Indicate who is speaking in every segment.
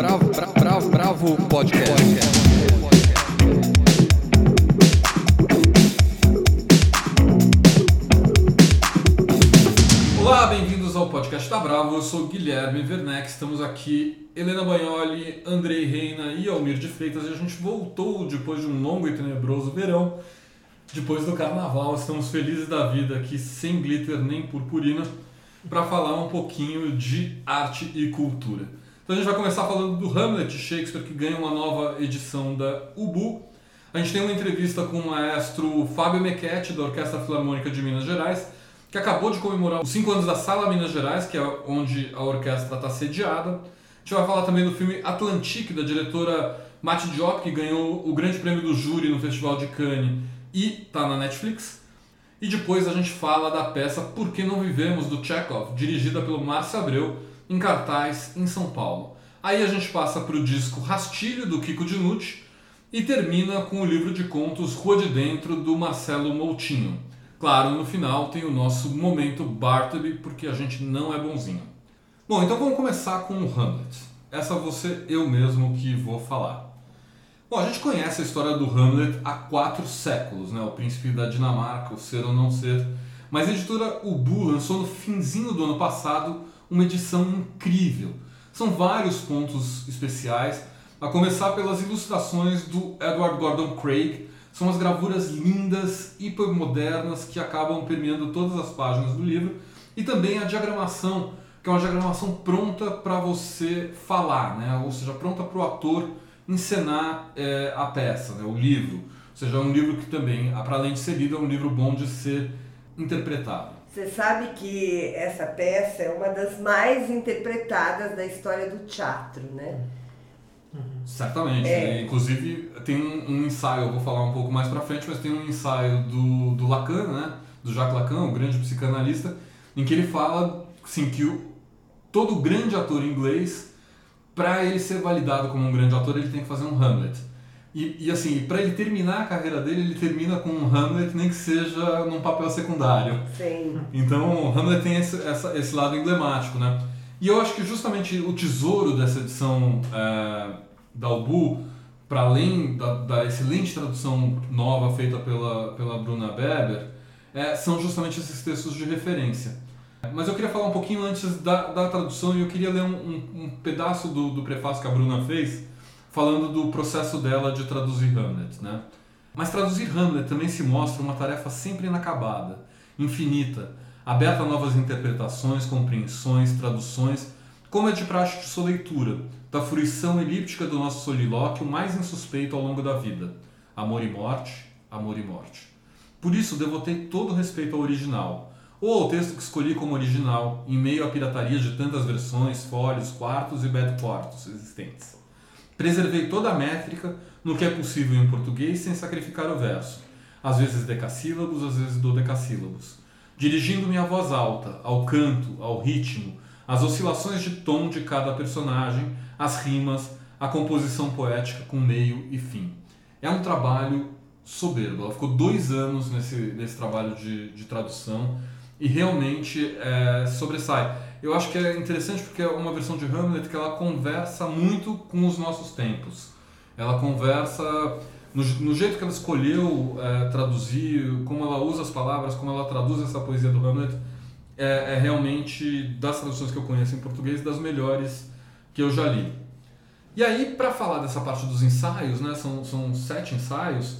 Speaker 1: Bravo, bravo, bravo, bravo podcast. Olá, bem-vindos ao podcast da Bravo. Eu sou Guilherme Werneck. Estamos aqui, Helena Bagnoli, Andrei Reina e Almir de Freitas. E a gente voltou depois de um longo e tenebroso verão. Depois do carnaval, estamos felizes da vida aqui, sem glitter nem purpurina, para falar um pouquinho de arte e cultura. Então a gente vai começar falando do Hamlet de Shakespeare, que ganha uma nova edição da UBU. A gente tem uma entrevista com o maestro Fábio Mequete, da Orquestra Filarmônica de Minas Gerais, que acabou de comemorar os 5 anos da Sala Minas Gerais, que é onde a orquestra está sediada. A gente vai falar também do filme Atlantique, da diretora Mati Diop, que ganhou o grande prêmio do júri no Festival de Cannes e está na Netflix. E depois a gente fala da peça Por que Não Vivemos, do Chekhov, dirigida pelo Márcio Abreu, em cartaz em São Paulo. Aí a gente passa para o disco Rastilho, do Kiko Dinucci, e termina com o livro de contos Rua de Dentro, do Marcelo Moutinho. Claro, no final tem o nosso momento Bartleby, porque a gente não é bonzinho. Bom, então vamos começar com o Hamlet. Essa ser eu mesmo que vou falar. Bom, a gente conhece a história do Hamlet há quatro séculos, né? O príncipe da Dinamarca, o ser ou não ser. Mas a editora Ubu lançou no finzinho do ano passado uma edição incrível. São vários pontos especiais, a começar pelas ilustrações do Edward Gordon Craig. São umas gravuras lindas, hipermodernas, que acabam permeando todas as páginas do livro. E também a diagramação, que é uma diagramação pronta para você falar, né? ou seja, pronta para o ator encenar é, a peça, né? o livro. Ou seja, é um livro que também, para além de ser lido, é um livro bom de ser interpretado.
Speaker 2: Você sabe que essa peça é uma das mais interpretadas da história do teatro, né?
Speaker 1: Certamente.
Speaker 2: É.
Speaker 1: Inclusive, tem um, um ensaio, eu vou falar um pouco mais pra frente, mas tem um ensaio do, do Lacan, né? Do Jacques Lacan, o grande psicanalista, em que ele fala assim, que o, todo grande ator inglês, para ele ser validado como um grande ator, ele tem que fazer um Hamlet. E, e assim, para ele terminar a carreira dele, ele termina com um Hamlet, nem que seja num papel secundário.
Speaker 2: Sim.
Speaker 1: Então, Hamlet tem esse, essa, esse lado emblemático, né? E eu acho que justamente o tesouro dessa edição é, da Albu, para além da, da, excelente tradução nova feita pela, pela Bruna Beber, é, são justamente esses textos de referência. Mas eu queria falar um pouquinho antes da, da tradução e eu queria ler um, um, um pedaço do, do prefácio que a Bruna fez, falando do processo dela de traduzir Hamlet, né? Mas traduzir Hamlet também se mostra uma tarefa sempre inacabada, infinita, aberta a novas interpretações, compreensões, traduções, como é de praxe de sua leitura, da fruição elíptica do nosso solilóquio mais insuspeito ao longo da vida. Amor e morte, amor e morte. Por isso devotei todo o respeito ao original, ou ao texto que escolhi como original, em meio à pirataria de tantas versões, folhos, quartos e bad quartos existentes. Preservei toda a métrica no que é possível em português sem sacrificar o verso, às vezes decassílabos, às vezes dodecassílabos, dirigindo-me à voz alta, ao canto, ao ritmo, às oscilações de tom de cada personagem, as rimas, a composição poética com meio e fim. É um trabalho soberbo. Ela ficou dois anos nesse, nesse trabalho de, de tradução e realmente é, sobressai. Eu acho que é interessante porque é uma versão de Hamlet que ela conversa muito com os nossos tempos. Ela conversa no, no jeito que ela escolheu é, traduzir, como ela usa as palavras, como ela traduz essa poesia do Hamlet, é, é, realmente das traduções que eu conheço em português das melhores que eu já li. E aí, para falar dessa parte dos ensaios, né, são, são sete ensaios.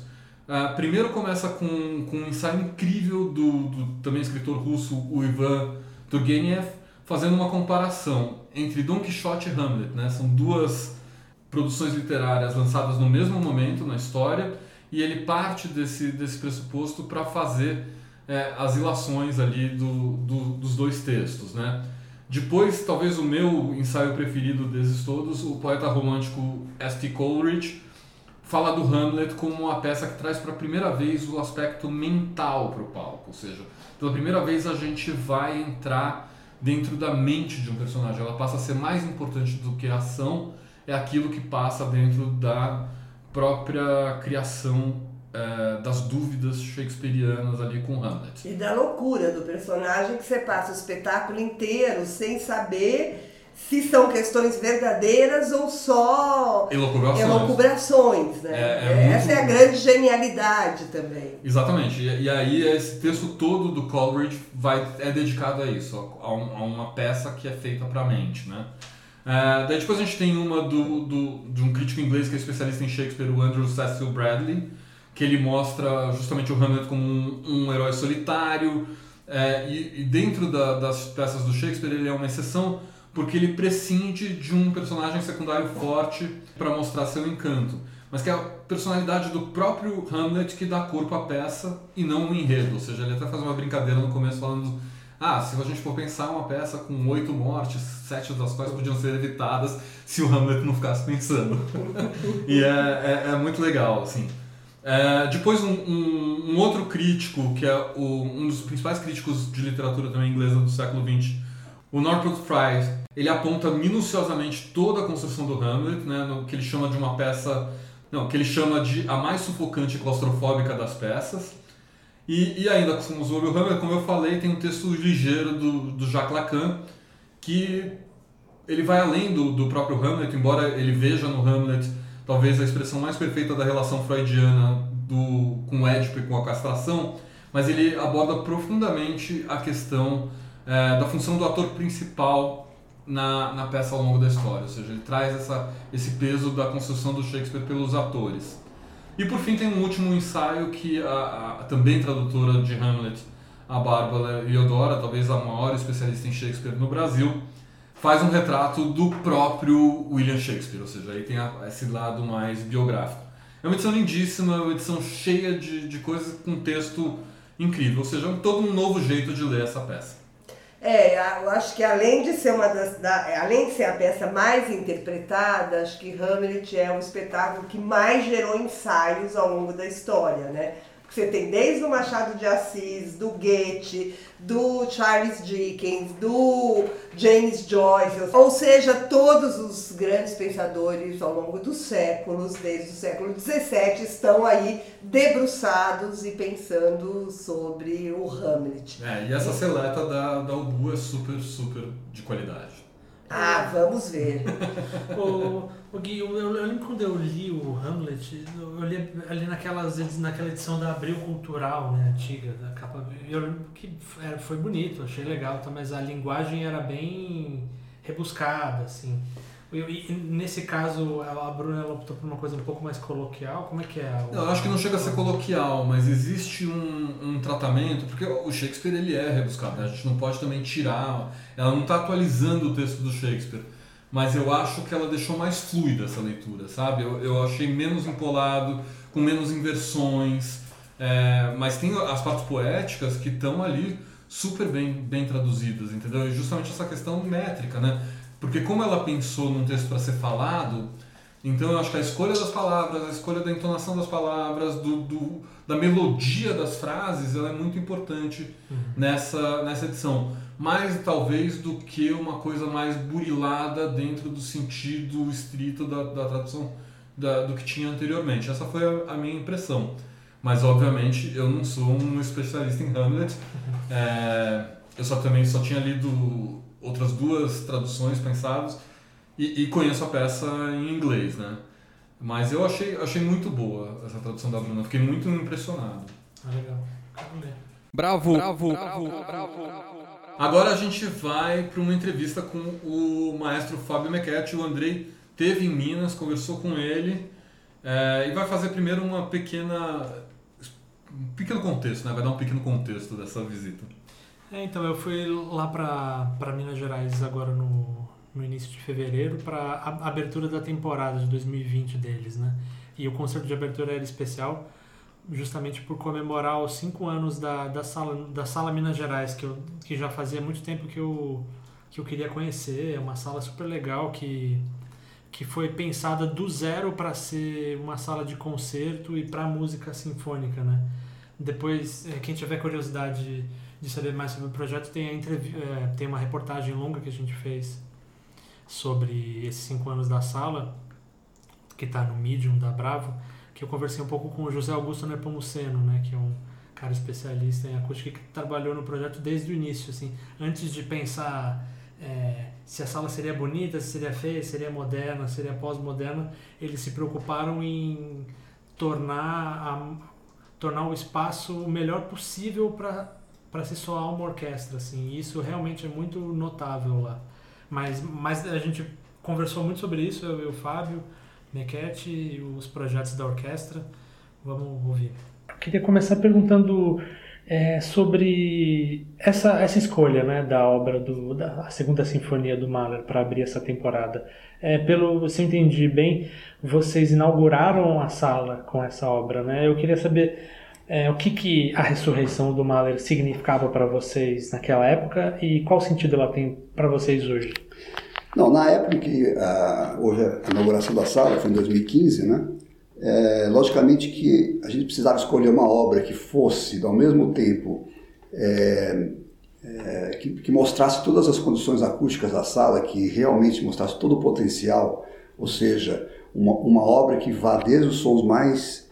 Speaker 1: Uh, primeiro começa com, com um ensaio incrível do, do também escritor russo, o Ivan Turgenev, fazendo uma comparação entre Don Quixote e Hamlet. Né? São duas produções literárias lançadas no mesmo momento na história e ele parte desse, desse pressuposto para fazer é, as ilações ali do, do, dos dois textos. Né? Depois, talvez o meu ensaio preferido desses todos, o poeta romântico S.T. Coleridge, fala do Hamlet como uma peça que traz para a primeira vez o aspecto mental para o palco, ou seja, pela primeira vez a gente vai entrar dentro da mente de um personagem, ela passa a ser mais importante do que a ação, é aquilo que passa dentro da própria criação é, das dúvidas shakespearianas ali com Hamlet.
Speaker 2: E da loucura do personagem que você passa o espetáculo inteiro sem saber se são questões verdadeiras ou só
Speaker 1: Elucubrações.
Speaker 2: elucubrações, né?
Speaker 1: É- é
Speaker 2: Essa é a grande genialidade também.
Speaker 1: Exatamente. E, e aí esse texto todo do Coleridge vai, é dedicado a isso, a, um- a uma peça que é feita para a mente, né? É, daí depois a gente tem uma do, do- de um crítico inglês que é especialista em Shakespeare, o Andrew Cecil Bradley, que ele mostra justamente o Hamlet como um, um herói solitário, é, e, e dentro da- das peças do Shakespeare ele é uma exceção porque ele prescinde de um personagem secundário forte para mostrar seu encanto, mas que é a personalidade do próprio Hamlet que dá corpo à peça e não o enredo. Ou seja, ele até faz uma brincadeira no começo falando: ah, se a gente for pensar uma peça com oito mortes, sete das quais podiam ser evitadas se o Hamlet não ficasse pensando. e é, é, é muito legal, assim. É, depois, um, um- um outro crítico, que é o- um dos principais críticos de literatura também inglesa do século XX, o Northrop Frye, ele aponta minuciosamente toda a construção do Hamlet, né, no que ele chama de uma peça, não, que ele chama de a mais sufocante e claustrofóbica das peças. E, e ainda sobre o Hamlet, como eu falei, tem um texto ligeiro do, do Jacques Lacan, que ele vai além do, do próprio Hamlet, embora ele veja no Hamlet talvez a expressão mais perfeita da relação freudiana do, com o Édipo e com a castração, mas ele aborda profundamente a questão eh, da função do ator principal na, na peça ao longo da história, ou seja, ele traz essa, esse peso da construção do Shakespeare pelos atores. E por fim tem um último ensaio que a, a também tradutora de Hamlet, a Bárbara Iodora, talvez a maior especialista em Shakespeare no Brasil, faz um retrato do próprio William Shakespeare, ou seja, aí tem a- esse lado mais biográfico. É uma edição lindíssima, é uma edição cheia de, de coisas com texto incrível, ou seja, é todo um novo jeito de ler essa peça.
Speaker 2: É, eu acho que além de ser uma das, da- além de ser a peça mais interpretada, acho que Hamlet é o espetáculo que mais gerou ensaios ao longo da história, né? Você tem desde o Machado de Assis, do Goethe, do Charles Dickens, do James Joyce, ou seja, todos os grandes pensadores ao longo dos séculos, desde o século XVII, estão aí debruçados e pensando sobre o Hamlet.
Speaker 1: É, e essa seleta da, da Ubu é super, super de qualidade.
Speaker 2: Ah, vamos ver.
Speaker 3: o, o Gui, eu, eu lembro quando eu li o Hamlet, eu li ali naquelas, naquela edição da Abril Cultural, né, antiga, da capa. Eu lembro que era, foi bonito, achei legal, tá, mas a linguagem era bem rebuscada, assim. E nesse caso, a Bruna optou por uma coisa um pouco mais coloquial. Como é que é? o-
Speaker 1: Eu acho que não chega a ser coloquial, mas existe um, um tratamento, porque o Shakespeare ele é rebuscado, né? a gente não pode também tirar, ela não está atualizando o texto do Shakespeare, mas eu acho que ela deixou mais fluida essa leitura, sabe? Eu, eu achei menos empolado, com menos inversões, é, mas tem as partes poéticas que estão ali super bem, bem traduzidas, entendeu? E justamente essa questão métrica, né? Porque como ela pensou num texto para ser falado, então eu acho que a escolha das palavras, a escolha da entonação das palavras, do, do- da melodia das frases, ela é muito importante nessa, nessa edição. Mais talvez do que uma coisa mais burilada dentro do sentido estrito da, da tradução da- do que tinha anteriormente. Essa foi a, a minha impressão. Mas obviamente eu não sou um especialista em Hamlet. É, eu só também só tinha lido outras duas traduções pensadas e, e conheço a peça em inglês, né? Mas eu achei, achei muito boa essa tradução da Bruna, fiquei muito impressionado.
Speaker 3: Ah, legal. Quero ler.
Speaker 1: Bravo, bravo, bravo, Agora a gente vai para uma entrevista com o maestro Fábio Mequete. O Andrei teve em Minas, conversou com ele é, e vai fazer primeiro uma pequena. um pequeno contexto, né? Vai dar um pequeno contexto dessa visita.
Speaker 3: É, então, eu fui lá para Minas Gerais agora no, no início de fevereiro para a abertura da temporada de 2020 deles, né? E o concerto de abertura era especial justamente por comemorar os cinco anos da, da, sala, da Sala Minas Gerais, que, eu, que já fazia muito tempo que eu, que eu queria conhecer. É uma sala super legal que, que foi pensada do zero para ser uma sala de concerto e para música sinfônica, né? Depois, eh, quem tiver curiosidade de saber mais sobre o projeto, tem, a eh, tem uma reportagem longa que a gente fez sobre esses cinco anos da sala, que está no Medium da Bravo, que eu conversei um pouco com o José Augusto Nepomuceno, né, que é um cara especialista em acústica que trabalhou no projeto desde o início, assim, antes de pensar é, se a sala seria bonita, se seria feia, se seria moderna, se seria pós-moderna. Eles se preocuparam em tornar, a, tornar o espaço o melhor possível para se soar uma orquestra. Assim. Isso realmente é muito notável lá. Mas, mas a gente conversou muito sobre isso, eu e o Fábio, Mequete e os projetos da orquestra. Vamos ouvir. Eu queria começar perguntando é, sobre essa, essa escolha né, da obra do, da segunda sinfonia do Mahler para abrir essa temporada. É, pelo se eu entendi bem, vocês inauguraram a sala com essa obra, né? Eu queria saber é, o que, que a ressurreição do Mahler significava para vocês naquela época e qual sentido ela tem para vocês hoje.
Speaker 4: Não, na época que uh, houve a inauguração da sala, foi em 2015, né? É, logicamente que a gente precisava escolher uma obra que fosse, ao mesmo tempo, é, é, que, que, mostrasse todas as condições acústicas da sala, que realmente mostrasse todo o potencial, ou seja, uma, uma obra que vá desde os sons mais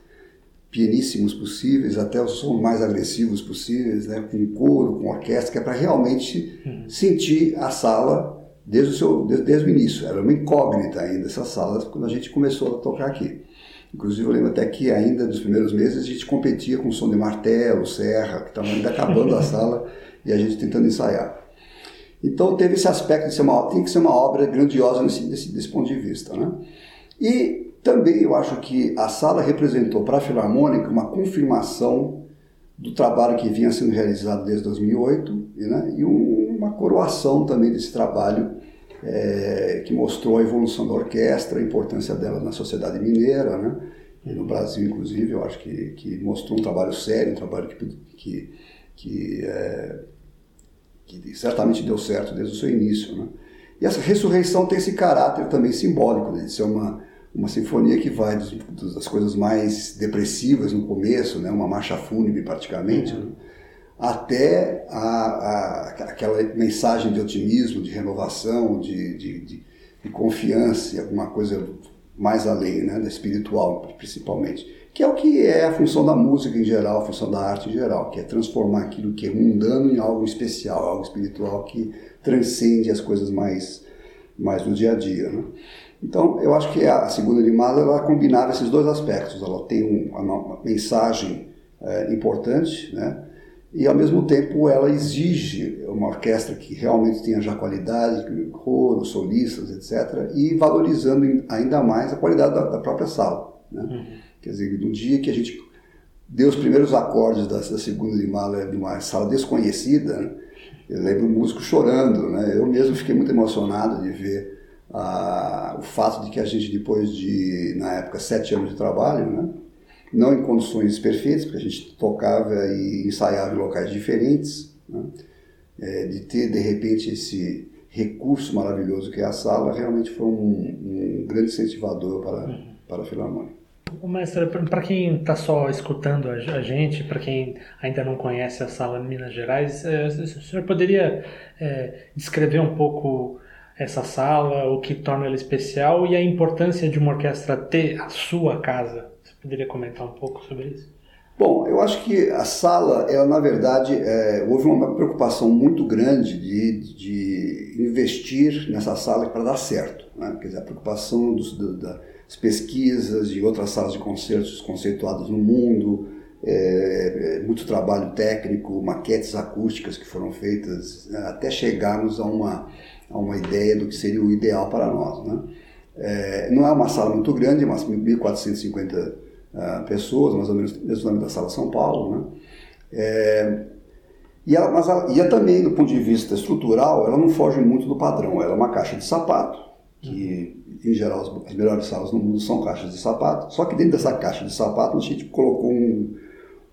Speaker 4: pianíssimos possíveis até os sons mais agressivos possíveis, né, com coro, com orquestra, que é para realmente uhum. sentir a sala desde o, seu, desde, desde, o início. Era uma incógnita ainda essa sala quando a gente começou a tocar aqui. Inclusive eu lembro até que ainda nos primeiros meses a gente competia com som de martelo, serra, que estava ainda acabando a sala e a gente tentando ensaiar. Então teve esse aspecto de ser uma, tem que ser uma obra grandiosa nesse, desse, desse ponto de vista. Né? E também eu acho que a sala representou para a Filarmônica uma confirmação do trabalho que vinha sendo realizado desde 2008 né? e um, uma coroação também desse trabalho é, que mostrou a evolução da orquestra, a importância dela na sociedade mineira, né? e no Brasil, inclusive, eu acho que, que mostrou um trabalho sério, um trabalho que, que, que, é, que certamente deu certo desde o seu início. Né? E essa ressurreição tem esse caráter também simbólico, né? de ser uma, uma sinfonia que vai dos, das coisas mais depressivas no começo, né? uma marcha fúnebre praticamente, né? até a, a, aquela mensagem de otimismo, de renovação, de, de, de, de confiança e alguma coisa mais além, né, da espiritual principalmente, que é o que é a função da música em geral, a função da arte em geral, que é transformar aquilo que é mundano em algo especial, algo espiritual que transcende as coisas mais, mais do dia a dia. Né? Então, eu acho que a segunda de Mahler ela combinava esses dois aspectos. Ela tem um, uma mensagem é, importante, né? e ao mesmo tempo ela exige uma orquestra que realmente tenha já qualidade, coro, solistas, etc., e valorizando ainda mais a qualidade da, da própria sala. Né? Uhum. Quer dizer, no dia que a gente deu os primeiros acordes da, da segunda de Mahler de uma sala desconhecida, né? eu lembro o músico chorando, né? eu mesmo fiquei muito emocionado de ver o fato de que a gente, depois de, na época, sete anos de trabalho, né? não em condições perfeitas, porque a gente tocava e ensaiava em locais diferentes, né? é, de ter de repente esse recurso maravilhoso que é a sala, realmente foi um, um grande incentivador para, uhum. para a Filarmônica.
Speaker 3: Mestre, para quem está só escutando a gente, para quem ainda não conhece a sala de Minas Gerais, é, o senhor poderia é, descrever um pouco essa sala, o que torna ela especial e a importância de uma orquestra ter a sua casa? Poderia comentar um pouco sobre isso?
Speaker 4: Bom, eu acho que a sala, ela na verdade, é, houve uma preocupação muito grande de, de investir nessa sala para dar certo. Né? Quer dizer, a preocupação dos, das pesquisas de outras salas de concertos conceituadas no mundo, é, muito trabalho técnico, maquetes acústicas que foram feitas né? até chegarmos a uma, a uma ideia do que seria o ideal para nós. Né? É, não é uma sala muito grande, mas 1.450 uh, pessoas, mais ou menos mesmo nome da Sala São Paulo, né? É, e ela, mas ela, e também, do ponto de vista estrutural, ela não foge muito do padrão. Ela é uma caixa de sapato, que em geral as melhores salas no mundo são caixas de sapato, só que dentro dessa caixa de sapato a gente colocou um,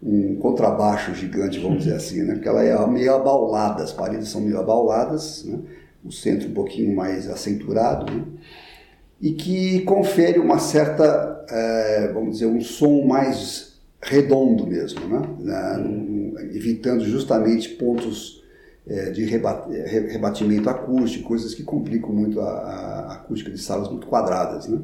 Speaker 4: um contrabaixo gigante, vamos dizer assim, né? porque ela é meio abaulada, as paredes são meio abauladas, né? O centro um pouquinho mais acenturado, né? e que confere uma certa, é, vamos dizer, um som mais redondo mesmo, né? evitando justamente pontos é, de rebatimento acústico, coisas que complicam muito a, a, acústica de salas muito quadradas. Né?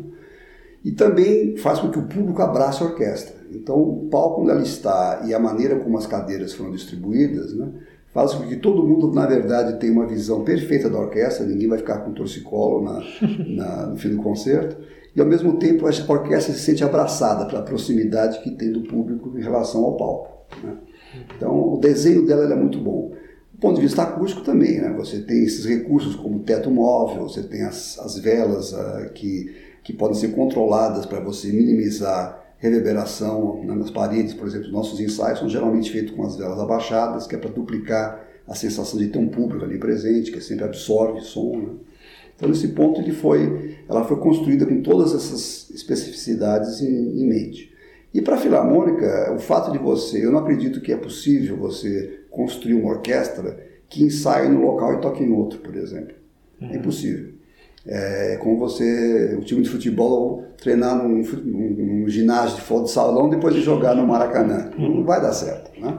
Speaker 4: E também faz com que o público abrace a orquestra. Então, o palco onde ela está e a maneira como as cadeiras foram distribuídas né, faz com que todo mundo, na verdade, tenha uma visão perfeita da orquestra, ninguém vai ficar com torcicolo na, na, no fim do concerto, e ao mesmo tempo a orquestra se sente abraçada pela proximidade que tem do público em relação ao palco. Né? Então o desenho dela é muito bom. Do ponto de vista acústico também, né? você tem esses recursos como teto móvel, você tem as, as velas uh, que, que podem ser controladas para você minimizar reverberação nas paredes, por exemplo, nossos ensaios são geralmente feitos com as velas abaixadas, que é para duplicar a sensação de ter um público ali presente, que sempre absorve som. Né? Então, nesse ponto, ele foi, ela foi construída com todas essas especificidades em, em mente. E para a Filarmônica, o fato de você, eu não acredito que é possível você construir uma orquestra que ensaie no local e toque em outro, por exemplo. É uhum. É impossível. É como você, o time de futebol, treinar num, num, num ginásio de futebol de salão depois de jogar no Maracanã. Não vai dar certo, né?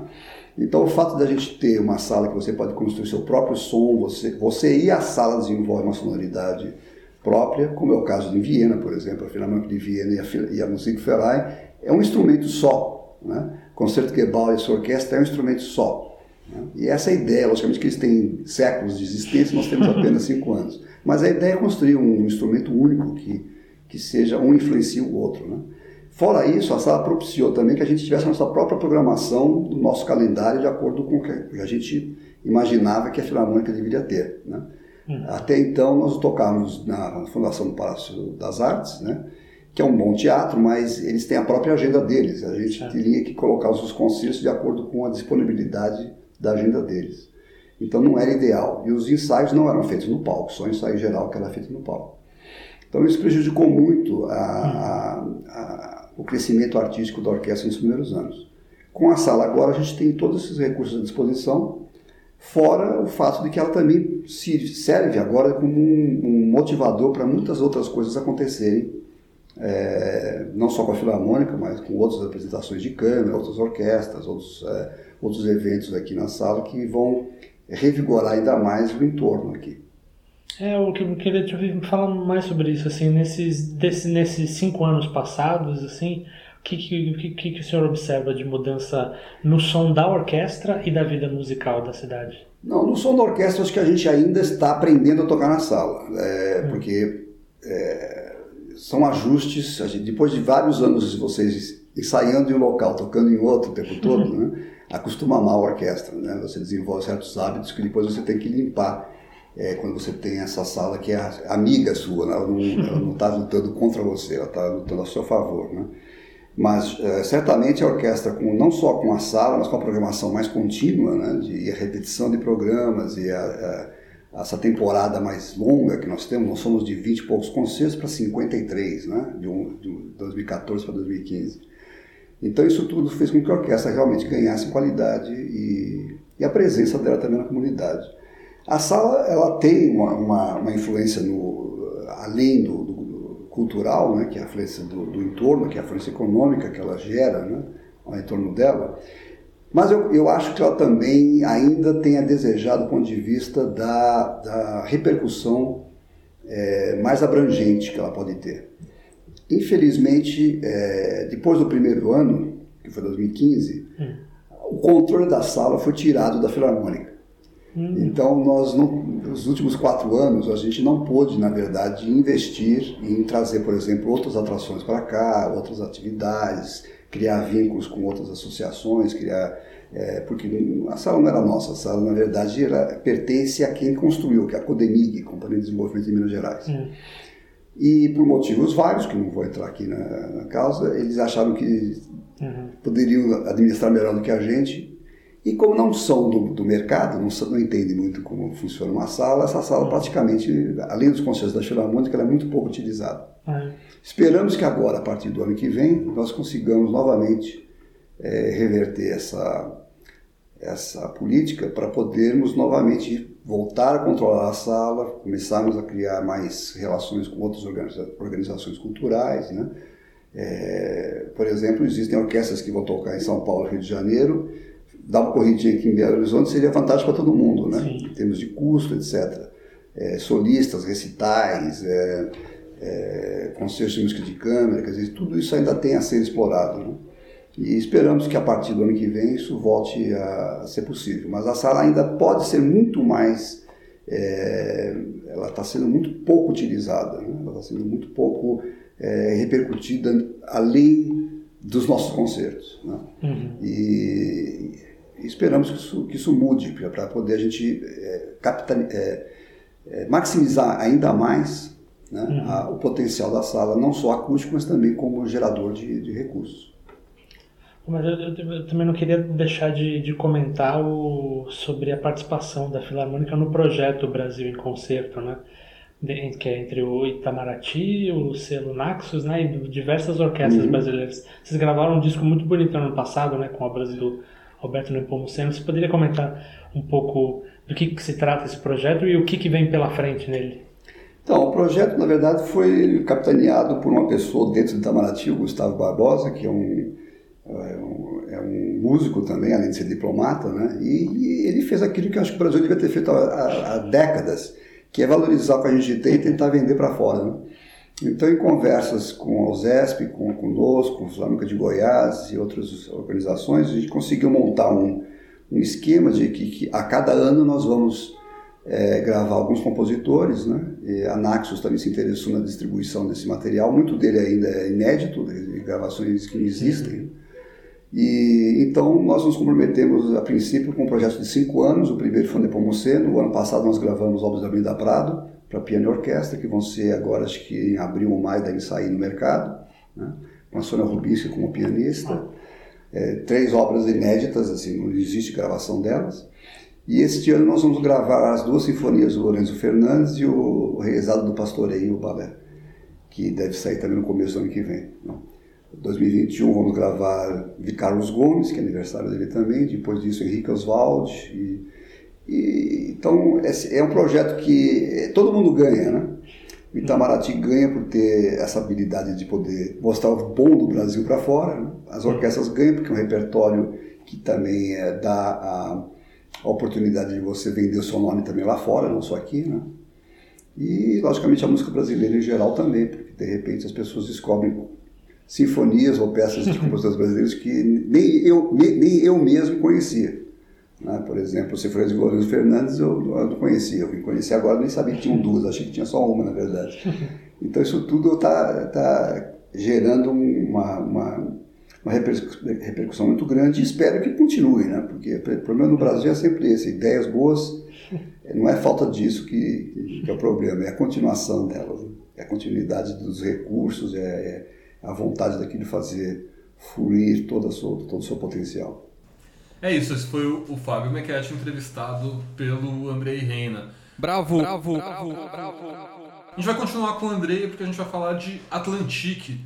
Speaker 4: Então, o fato da gente ter uma sala que você pode construir seu próprio som, você, você ir à sala desenvolve uma sonoridade própria, como é o caso de Viena, por exemplo, a Filarmônica de Viena e a, e a Musikverein, é um instrumento só. Né? Concerto Gebau e sua orquestra é um instrumento só. Né? E essa é a ideia, logicamente que eles têm séculos de existência, nós temos apenas cinco anos. Mas a ideia é construir um instrumento único que, que seja um influencia o outro. Né? Fora isso, a sala propiciou também que a gente tivesse a nossa própria programação do nosso calendário de acordo com o que a gente imaginava que a Filarmônica deveria ter. Né? Hum. Até então, nós tocávamos na Fundação do Palácio das Artes, né? que é um bom teatro, mas eles têm a própria agenda deles. A gente teria que colocar os concertos de acordo com a disponibilidade da agenda deles. Então não era ideal. E os ensaios não eram feitos no palco, só ensaio geral que era feito no palco. Então isso prejudicou muito a, a, a, o crescimento artístico da orquestra nos primeiros anos. Com a sala agora a gente tem todos esses recursos à disposição, fora o fato de que ela também se serve agora como um, um motivador para muitas outras coisas acontecerem, é, não só com a Filarmônica, mas com outras apresentações de câmera, outras orquestras, outros, é, outros eventos aqui na sala que vão revigorar ainda mais o entorno aqui.
Speaker 3: É, eu queria te ouvir falar mais sobre isso, assim, nesses, desse, nesses cinco anos passados, assim, o que, que, que, que o senhor observa de mudança no som da orquestra e da vida musical da cidade?
Speaker 4: Não, no som da orquestra acho que a gente ainda está aprendendo a tocar na sala, é, hum. porque é, são ajustes, gente, depois de vários anos de vocês ensaiando em um local, tocando em outro o tempo todo, né? Acostuma mal a orquestra, né? Você desenvolve certos hábitos que depois você tem que limpar. É, quando você tem essa sala que é amiga sua, né? ela não está lutando contra você, ela está lutando a seu favor, né? Mas é, certamente a orquestra, com, não só com a sala, mas com a programação mais contínua, né? De, e a repetição de programas e a, a, essa temporada mais longa que nós temos, nós somos de 20 e poucos concertos para 53, né? De, um, de 2014 para 2015. Então isso tudo fez com que a orquestra realmente ganhasse qualidade e, e a presença dela também na comunidade. A sala ela tem uma, uma, uma influência no, além do, do, cultural, né, que é a influência do, do, entorno, que é a influência econômica que ela gera né, ao entorno dela, mas eu, eu acho que ela também ainda tem a desejar do ponto de vista da, da repercussão é, mais abrangente que ela pode ter. Infelizmente, é, depois do primeiro ano, que foi 2015, hum. o controle da sala foi tirado da Filarmônica. Hum. Então, nós não, nos últimos quatro anos, a gente não pôde, na verdade, investir em trazer, por exemplo, outras atrações para cá, outras atividades, criar vínculos com outras associações, criar é, porque a sala não era nossa, a sala na verdade era, pertence a quem construiu, que é a Codemig, Companhia de Desenvolvimento de Minas Gerais. Hum. E por motivos vários, que não vou entrar aqui na, na causa, eles acharam que uhum. poderiam administrar melhor do que a gente. E como não são do, do mercado, não, não entendem muito como funciona uma sala, essa sala praticamente, além dos concertos da Filarmônica, ela é muito pouco utilizada. Uhum. Esperamos que agora, a partir do ano que vem, nós consigamos novamente é, reverter essa, essa política para podermos novamente voltar a controlar a sala, começarmos a criar mais relações com outras organiza organizações culturais, né? É, por exemplo, existem orquestras que vão tocar em São Paulo, Rio de Janeiro, dar uma corridinha aqui em Belo Horizonte seria fantástico para todo mundo, né? Sim. Em termos de custo, etc. É, solistas, recitais, é, é, concertos de música de câmera, quer dizer, tudo isso ainda tem a ser explorado, né? E esperamos que a partir do ano que vem isso volte a ser possível. Mas a sala ainda pode ser muito mais. É, ela está sendo muito pouco utilizada, né? ela está sendo muito pouco é, repercutida além dos nossos concertos. Né? Uhum. E, e, esperamos que isso, que isso mude para poder a gente é, capital, é, é, maximizar ainda mais né, uhum. a, o potencial da sala, não só acústico, mas também como gerador de, de recursos.
Speaker 3: Mas eu, eu, eu, também não queria deixar de, de comentar o, sobre a participação da Filarmônica no projeto Brasil em Concerto, né? De, que é entre o Itamaraty, o selo Naxos, né? E diversas orquestras uhum. brasileiras. Vocês gravaram um disco muito bonito no ano passado, né? Com obras do Roberto Nepomuceno. Você poderia comentar um pouco do que, que se trata esse projeto e o que, que vem pela frente nele?
Speaker 4: Então, o projeto, na verdade, foi capitaneado por uma pessoa dentro do Itamaraty, o Gustavo Barbosa, que é um é um, é um, músico também, além de ser diplomata, né? E, ele fez aquilo que eu acho que o Brasil devia ter feito há, há, décadas, que é valorizar o que a gente tem e tentar vender para fora, né? Então, em conversas com a USESP, com conosco, com a Flamengo de Goiás e outras organizações, a gente conseguiu montar um, um esquema de que, que, a cada ano nós vamos é, gravar alguns compositores, né? E a Naxos também se interessou na distribuição desse material, muito dele ainda é inédito, gravações que não existem. E então nós nos comprometemos a princípio com um projeto de cinco anos. O primeiro foi no Nepomuceno. O ano passado nós gravamos obras da Avenida Prado para piano e orquestra, que vão ser agora, acho que em abril ou maio, devem sair no mercado, né? com a Sônia Rubinski como pianista. É, três obras inéditas, assim, não existe gravação delas. E este ano nós vamos gravar as duas sinfonias do Lorenzo Fernandes e o Rezado do Pastoreio, o Babé, que deve sair também no começo do ano que vem. Né? 2021 vamos gravar de Carlos Gomes, que é aniversário dele também, depois disso Henrique Oswald. E, e, então é, é um projeto que todo mundo ganha, né? O Itamaraty ganha por ter essa habilidade de poder mostrar o bom do Brasil para fora. Né? As orquestras ganham porque é um repertório que também é, dá a, a, oportunidade de você vender o seu nome também lá fora, não só aqui, né? E, logicamente, a música brasileira em geral também, porque de repente as pessoas descobrem sinfonias ou peças de compositores brasileiros que nem eu, nem, eu mesmo conhecia. Né? Por exemplo, Sinfonia de Lourenço Fernandes eu, eu, não conhecia, eu vim conhecer agora, nem sabia que tinham duas, achei que tinha só uma, na verdade. Então isso tudo está tá gerando uma, uma, uma repercussão muito grande e espero que continue, né? porque o problema no Brasil é sempre esse, ideias boas, não é falta disso que, que é o problema, é a continuação delas, né? é a continuidade dos recursos, é, é a vontade daquilo de fazer fluir toda sua, todo o seu potencial.
Speaker 1: É isso, esse foi o, o Fábio Mequete entrevistado pelo Andrei Reina. Bravo, bravo, bravo, bravo, bravo. A gente vai continuar com o Andrei porque a gente vai falar de Atlantique,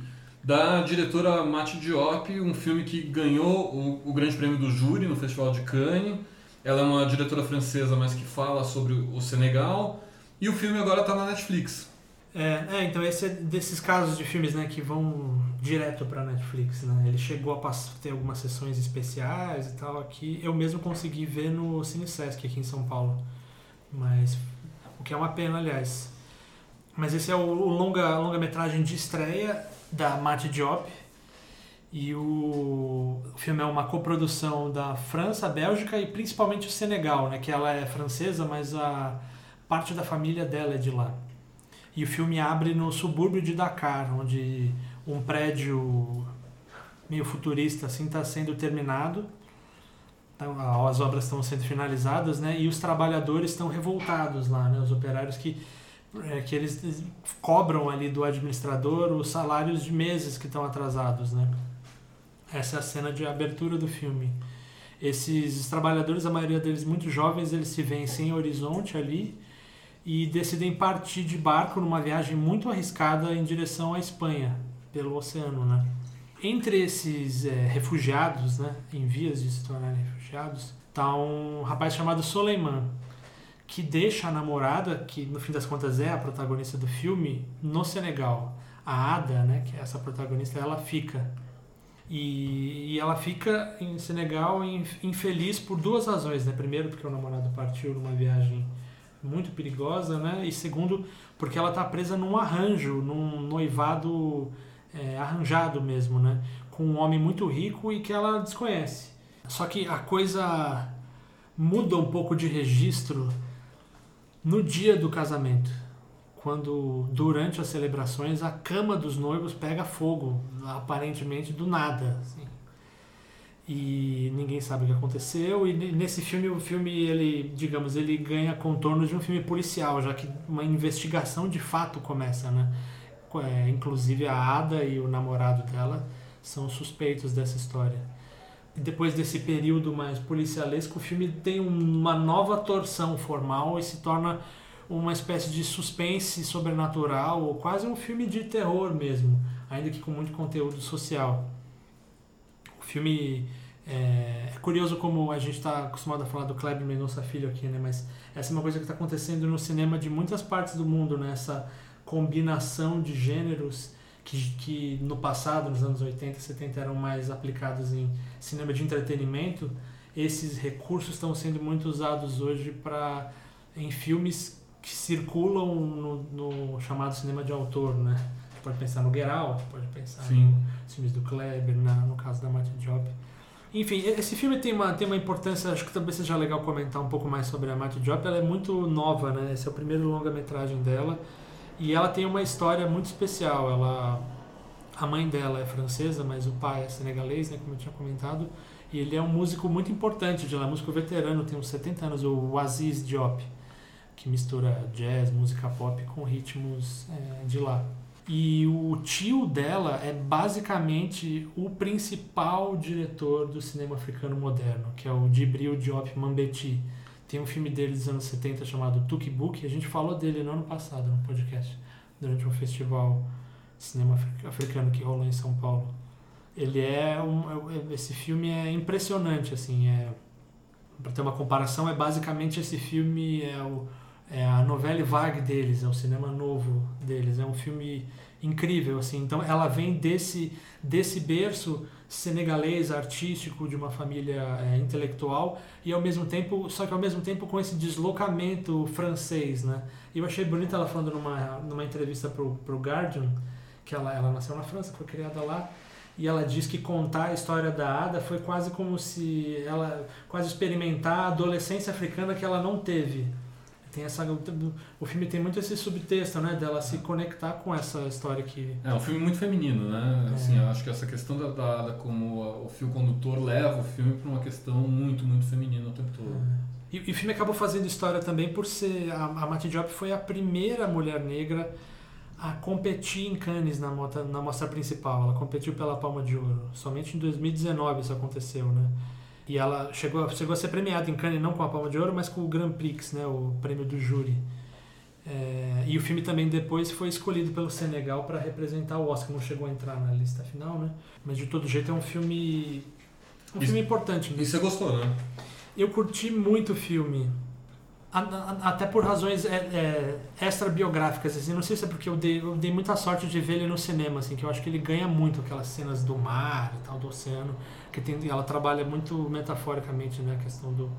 Speaker 1: da diretora Mati Diop, um filme que ganhou o, o Grande Prêmio do Júri no Festival de Cannes. Ela é uma diretora francesa, mas que fala sobre o Senegal. E o filme agora está na Netflix.
Speaker 3: É, é, então esse é desses casos de filmes né, que vão direto para Netflix. Né? Ele chegou a ter algumas sessões especiais e tal aqui. Eu mesmo consegui ver no Cine Sesc aqui em São Paulo. Mas o que é uma pena, aliás. Mas esse é o, o longa longa metragem de estreia da Mati Diop. E o, o filme é uma coprodução da França, Bélgica e principalmente o Senegal, né? Que ela é francesa, mas a parte da família dela é de lá. E o filme abre no subúrbio de Dakar, onde um prédio meio futurista assim está sendo terminado. Então, as obras estão sendo finalizadas, né? E os trabalhadores estão revoltados lá, né? Os operários que é, que eles cobram ali do administrador os salários de meses que estão atrasados, né? Essa é a cena de abertura do filme. Esses trabalhadores, a maioria deles muito jovens, eles se veem sem horizonte ali e decidem partir de barco numa viagem muito arriscada em direção à Espanha, pelo oceano, né? Entre esses é, refugiados, né, em vias de se tornarem refugiados, está um rapaz chamado Soleiman, que deixa a namorada, que no fim das contas é a protagonista do filme, no Senegal. A Ada, né, que é essa protagonista, ela fica. E, e ela fica em Senegal infeliz por duas razões, né? Primeiro, porque o namorado partiu numa viagem muito perigosa, né? E segundo, porque ela está presa num arranjo, num noivado é, arranjado mesmo, né? Com um homem muito rico e que ela desconhece. Só que a coisa muda um pouco de registro no dia do casamento, quando durante as celebrações a cama dos noivos pega fogo, aparentemente do nada. Assim. E ninguém sabe o que aconteceu. E nesse filme, o filme, ele, digamos, ele ganha contornos de um filme policial, já que uma investigação de fato começa, né? É, inclusive a Ada e o namorado dela são suspeitos dessa história depois desse período mais policialesco, o filme tem uma nova torção formal e se torna uma espécie de suspense sobrenatural, ou quase um filme de terror mesmo, ainda que com muito conteúdo social. Filme é, é curioso como a gente está acostumado a falar do Kleber Mendonça Filho aqui, né? Mas essa é uma coisa que está acontecendo no cinema de muitas partes do mundo, né? Essa combinação de gêneros que, que no passado, nos anos 80 e 70, eram mais aplicados em cinema de entretenimento, esses recursos estão sendo muito usados hoje para em filmes que circulam no, no, chamado cinema de autor, né? Pode pensar no Get Out, pode pensar Sim. nos filmes do Kleber, na, no caso da Martin Job. Enfim, esse filme tem uma, tem uma importância, acho que talvez seja legal comentar um pouco mais sobre a Martin Job. Ela é muito nova, né? Esse é o primeiro longa-metragem dela. E ela tem uma história muito especial. Ela, a mãe dela é francesa, mas o pai é senegalês, né, como eu tinha comentado. E ele é um músico muito importante, de lá, músico veterano, tem uns 70 anos, o Aziz Diop, que mistura jazz, música pop com ritmos é, de lá. E o tio dela é basicamente o principal diretor do cinema africano moderno, que é o Djibril Diop Mambeti tem um filme dele dos anos 70 chamado Tuk Book, a gente falou dele no ano passado no podcast, durante um festival de cinema africano que rolou em São Paulo. Ele é um, é, esse filme é impressionante assim, é para ter uma comparação, é basicamente esse filme é, o, é a novela vague deles, é o cinema novo deles, é um filme incrível assim. Então ela vem desse desse berço senegalês artístico de uma família é, intelectual e ao mesmo tempo só que ao mesmo tempo com esse deslocamento francês né eu achei bonita ela falando numa numa entrevista pro pro Guardian que ela ela nasceu na França foi criada lá e ela diz que contar a história da Ada foi quase como se ela quase experimentar a adolescência africana que ela não teve tem essa o filme tem muito esse subtexto né dela se conectar com essa história que
Speaker 1: é um filme muito feminino né? É. assim eu acho que essa questão da, da, da, como o fio condutor leva o filme para uma questão muito muito feminina o tempo todo. É.
Speaker 3: e, e, o filme acabou fazendo história também por ser a, a Diop foi a primeira mulher negra a competir em Cannes na, mota, na mostra principal. Ela competiu pela Palma de Ouro. Somente em 2019 isso aconteceu né e ela chegou, chegou a ser premiada em Cannes, não com a Palma de Ouro, mas com o Grand Prix, né, o prêmio do júri. É, e o filme também depois foi escolhido pelo Senegal para representar o Oscar, não chegou a entrar na lista final, né? Mas de todo jeito é um filme um filme importante.
Speaker 1: E você gostou, né?
Speaker 3: Eu curti muito o filme até por razões é, é, extra biográficas assim não sei se é porque eu dei, eu dei muita sorte de ver ele no cinema assim que eu acho que ele ganha muito aquelas cenas do mar e tal do oceano que tem ela trabalha muito metaforicamente né a questão do,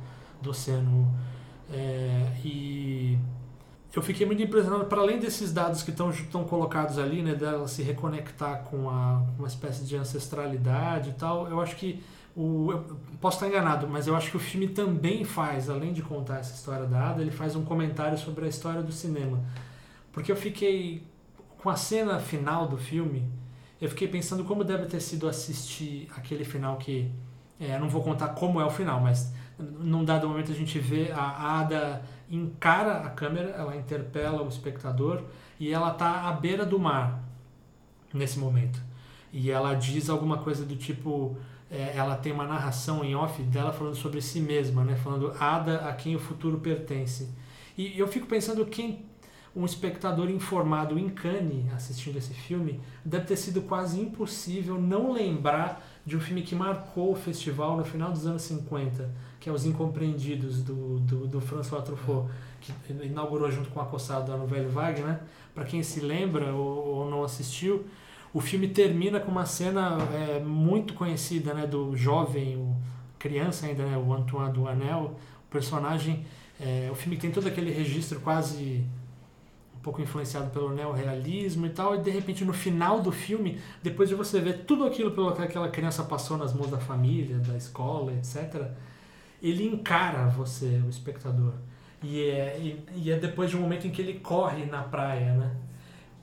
Speaker 3: do oceano é, e eu fiquei muito impressionado para além desses dados que estão colocados ali né dela se reconectar com a uma espécie de ancestralidade e tal eu acho que o, posso estar enganado, mas eu acho que o filme também faz, além de contar essa história da Ada, ele faz um comentário sobre a história do cinema. Porque eu fiquei, com a cena final do filme, eu fiquei pensando como deve ter sido assistir aquele final que. É, não vou contar como é o final, mas num dado momento a gente vê a Ada encara a câmera, ela interpela o espectador e ela está à beira do mar nesse momento. E ela diz alguma coisa do tipo é, ela tem uma narração em off dela falando sobre si mesma, né? Falando Ada a quem o futuro pertence. E eu fico pensando quem um espectador informado em Cannes assistindo esse filme deve ter sido quase impossível não lembrar de um filme que marcou o festival no final dos anos 50, que é Os Incompreendidos, do, do, do François Truffaut, que inaugurou junto com a Acossado no Velho Wagner. Né? Para quem se lembra ou, ou não assistiu, o filme termina com uma cena é, muito conhecida, né, do jovem, o criança ainda, né, o Antoine Duanel, o personagem. É, o filme tem todo aquele registro quase pouco influenciado pelo neorrealismo e tal, e de repente no final do filme, depois de você ver tudo aquilo pelo que aquela criança passou nas mãos da família, da escola, etc., ele encara você, o espectador. E é, e, e é depois de um momento em que ele corre na praia, né?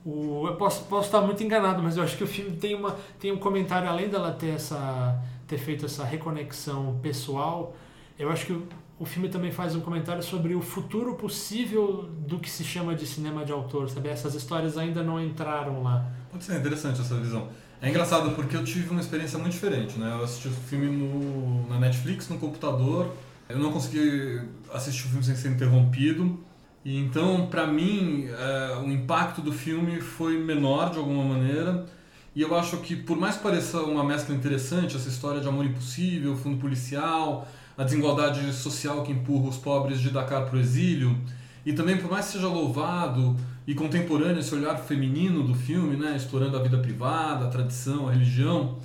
Speaker 3: O, eu posso, posso estar muito enganado, mas eu acho que o filme tem, uma, tem um comentário, além dela ter, essa, ter feito essa reconexão pessoal, eu acho que o, filme também faz um comentário sobre o futuro possível do que se chama de cinema de autor, sabe? Essas histórias ainda não entraram lá.
Speaker 1: Pode ser interessante essa visão. É engraçado porque eu tive uma experiência muito diferente, né? Eu assisti o filme no, na Netflix, no computador, eu não consegui assistir o filme sem ser interrompido. E então, para mim, é, o impacto do filme foi menor de alguma maneira. E eu acho que, por mais que pareça uma mescla interessante, essa história de amor impossível, fundo policial, a desigualdade social que empurra os pobres de Dakar para o exílio, e também, por mais que seja louvado e contemporâneo esse olhar feminino do filme, né, explorando a vida privada, a tradição, a religião,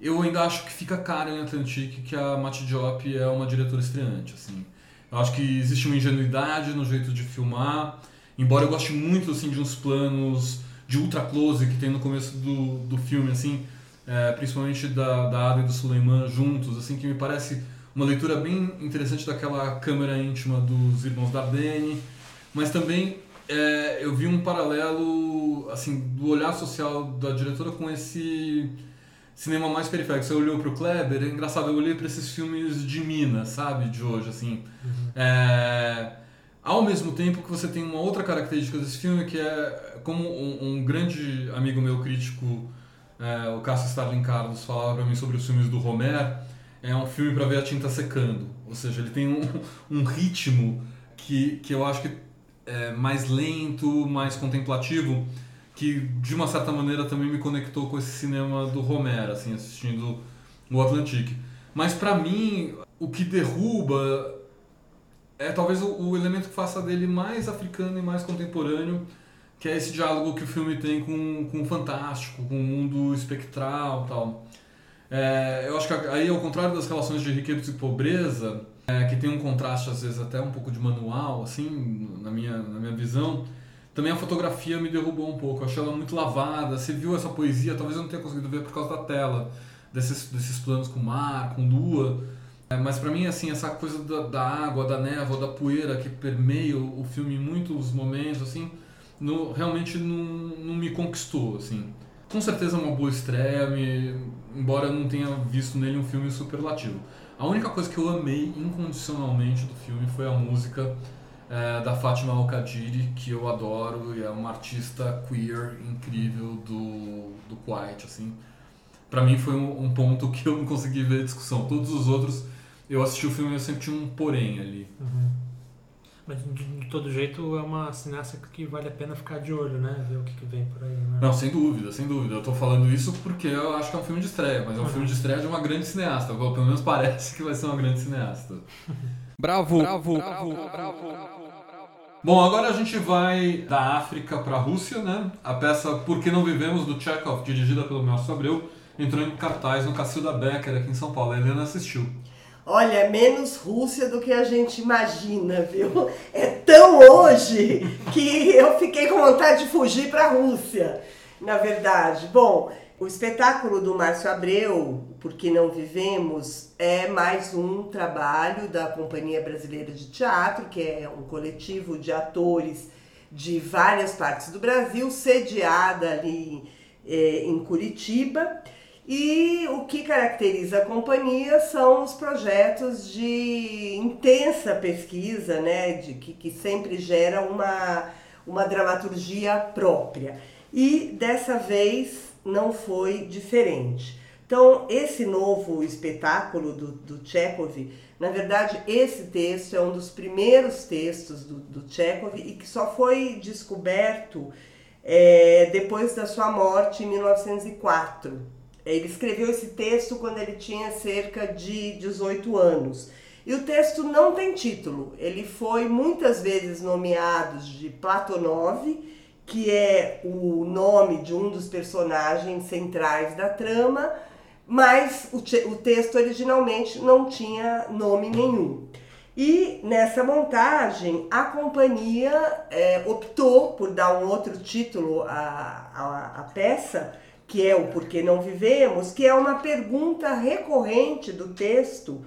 Speaker 1: eu ainda acho que fica caro em Atlantique que a Mati Diop é uma diretora estreante. Assim. Eu acho que existe uma ingenuidade no jeito de filmar, embora eu goste muito assim, de uns planos de ultra close que tem no começo do, do filme, assim, é, principalmente da, da Ada e do Suleiman juntos, assim, que me parece uma leitura bem interessante daquela câmera íntima dos irmãos Dardenne, mas também é, eu vi um paralelo assim do olhar social da diretora com esse cinema mais periférico. Você olhou para o Kleber, é engraçado, eu olhei para esses filmes de Minas, sabe, de hoje, assim. Uhum. É, ao mesmo tempo que você tem uma outra característica desse filme que é como um, um grande amigo meu crítico, é, o Cássio Starling Carlos, falava para mim sobre os filmes do Romer, é um filme para ver a tinta secando. Ou seja, ele tem um, um ritmo que, que eu acho que é mais lento, mais contemplativo, que de uma certa maneira também me conectou com esse cinema do Romero, assim, assistindo o Atlantique. Mas para mim, o que derruba é talvez o, o, elemento que faça dele mais africano e mais contemporâneo, que é esse diálogo que o filme tem com, com o fantástico, com o mundo espectral tal. É, eu acho que aí, ao contrário das relações de riqueza e pobreza, é, que tem um contraste às vezes até um pouco de manual, assim, na minha, na minha visão, também a fotografia me derrubou um pouco. Eu achei ela muito lavada. Você viu essa poesia, talvez eu não tenha conseguido ver por causa da tela, desses, desses planos com mar, com lua. É, mas para mim, assim, essa coisa da, da, água, da névoa, da poeira que permeia o, o filme em muitos momentos, assim, no, realmente não, não me conquistou, assim com certeza é uma boa estreia, me, embora eu não tenha visto nele um filme superlativo. A única coisa que eu amei incondicionalmente do filme foi a música é, da Fátima Al-Qadiri, que eu adoro e é uma artista queer incrível do, do Quiet, assim. Pra mim foi um, um ponto que eu não consegui ver discussão. Todos os outros, eu assisti o filme e eu sempre tinha um porém ali.
Speaker 3: Uhum. Mas de, de, todo jeito é uma cineasta que vale a pena ficar de olho, né? Ver o que, que vem por aí. Né?
Speaker 1: Não, sem dúvida, sem dúvida. Eu tô falando isso porque eu acho que é um filme de estreia, mas é um uhum. filme de estreia de uma grande cineasta. Pelo menos parece que vai ser uma grande cineasta. bravo, bravo, bravo, bravo. bravo. Bom, agora a gente vai da África para a Rússia, né? A peça Por que não vivemos do Chekhov, dirigida pelo Márcio Abreu, entrou em cartaz no Cacilda Becker aqui em São Paulo. A Helena assistiu.
Speaker 2: Olha, é menos Rússia do que a gente imagina, viu? É tão hoje que eu fiquei com vontade de fugir para a Rússia, na verdade. Bom, o espetáculo do Márcio Abreu, Por que Não Vivemos, é mais um trabalho da Companhia Brasileira de Teatro, que é um coletivo de atores de várias partes do Brasil, sediada ali é, em Curitiba. E o que caracteriza a companhia são os projetos de intensa pesquisa, né, de, que, que sempre gera uma, uma dramaturgia própria. E dessa vez não foi diferente. Então, esse novo espetáculo do, do Chekhov, na verdade, esse texto é um dos primeiros textos do, do Chekhov e que só foi descoberto é, depois da sua morte em 1904. Ele escreveu esse texto quando ele tinha cerca de 18 anos. E o texto não tem título. Ele foi muitas vezes nomeado de Platonov, que é o nome de um dos personagens centrais da trama, mas o, o texto originalmente não tinha nome nenhum. E nessa montagem, a companhia é, optou por dar um outro título à, à, à peça, que é o Porquê Não Vivemos, que é uma pergunta recorrente do texto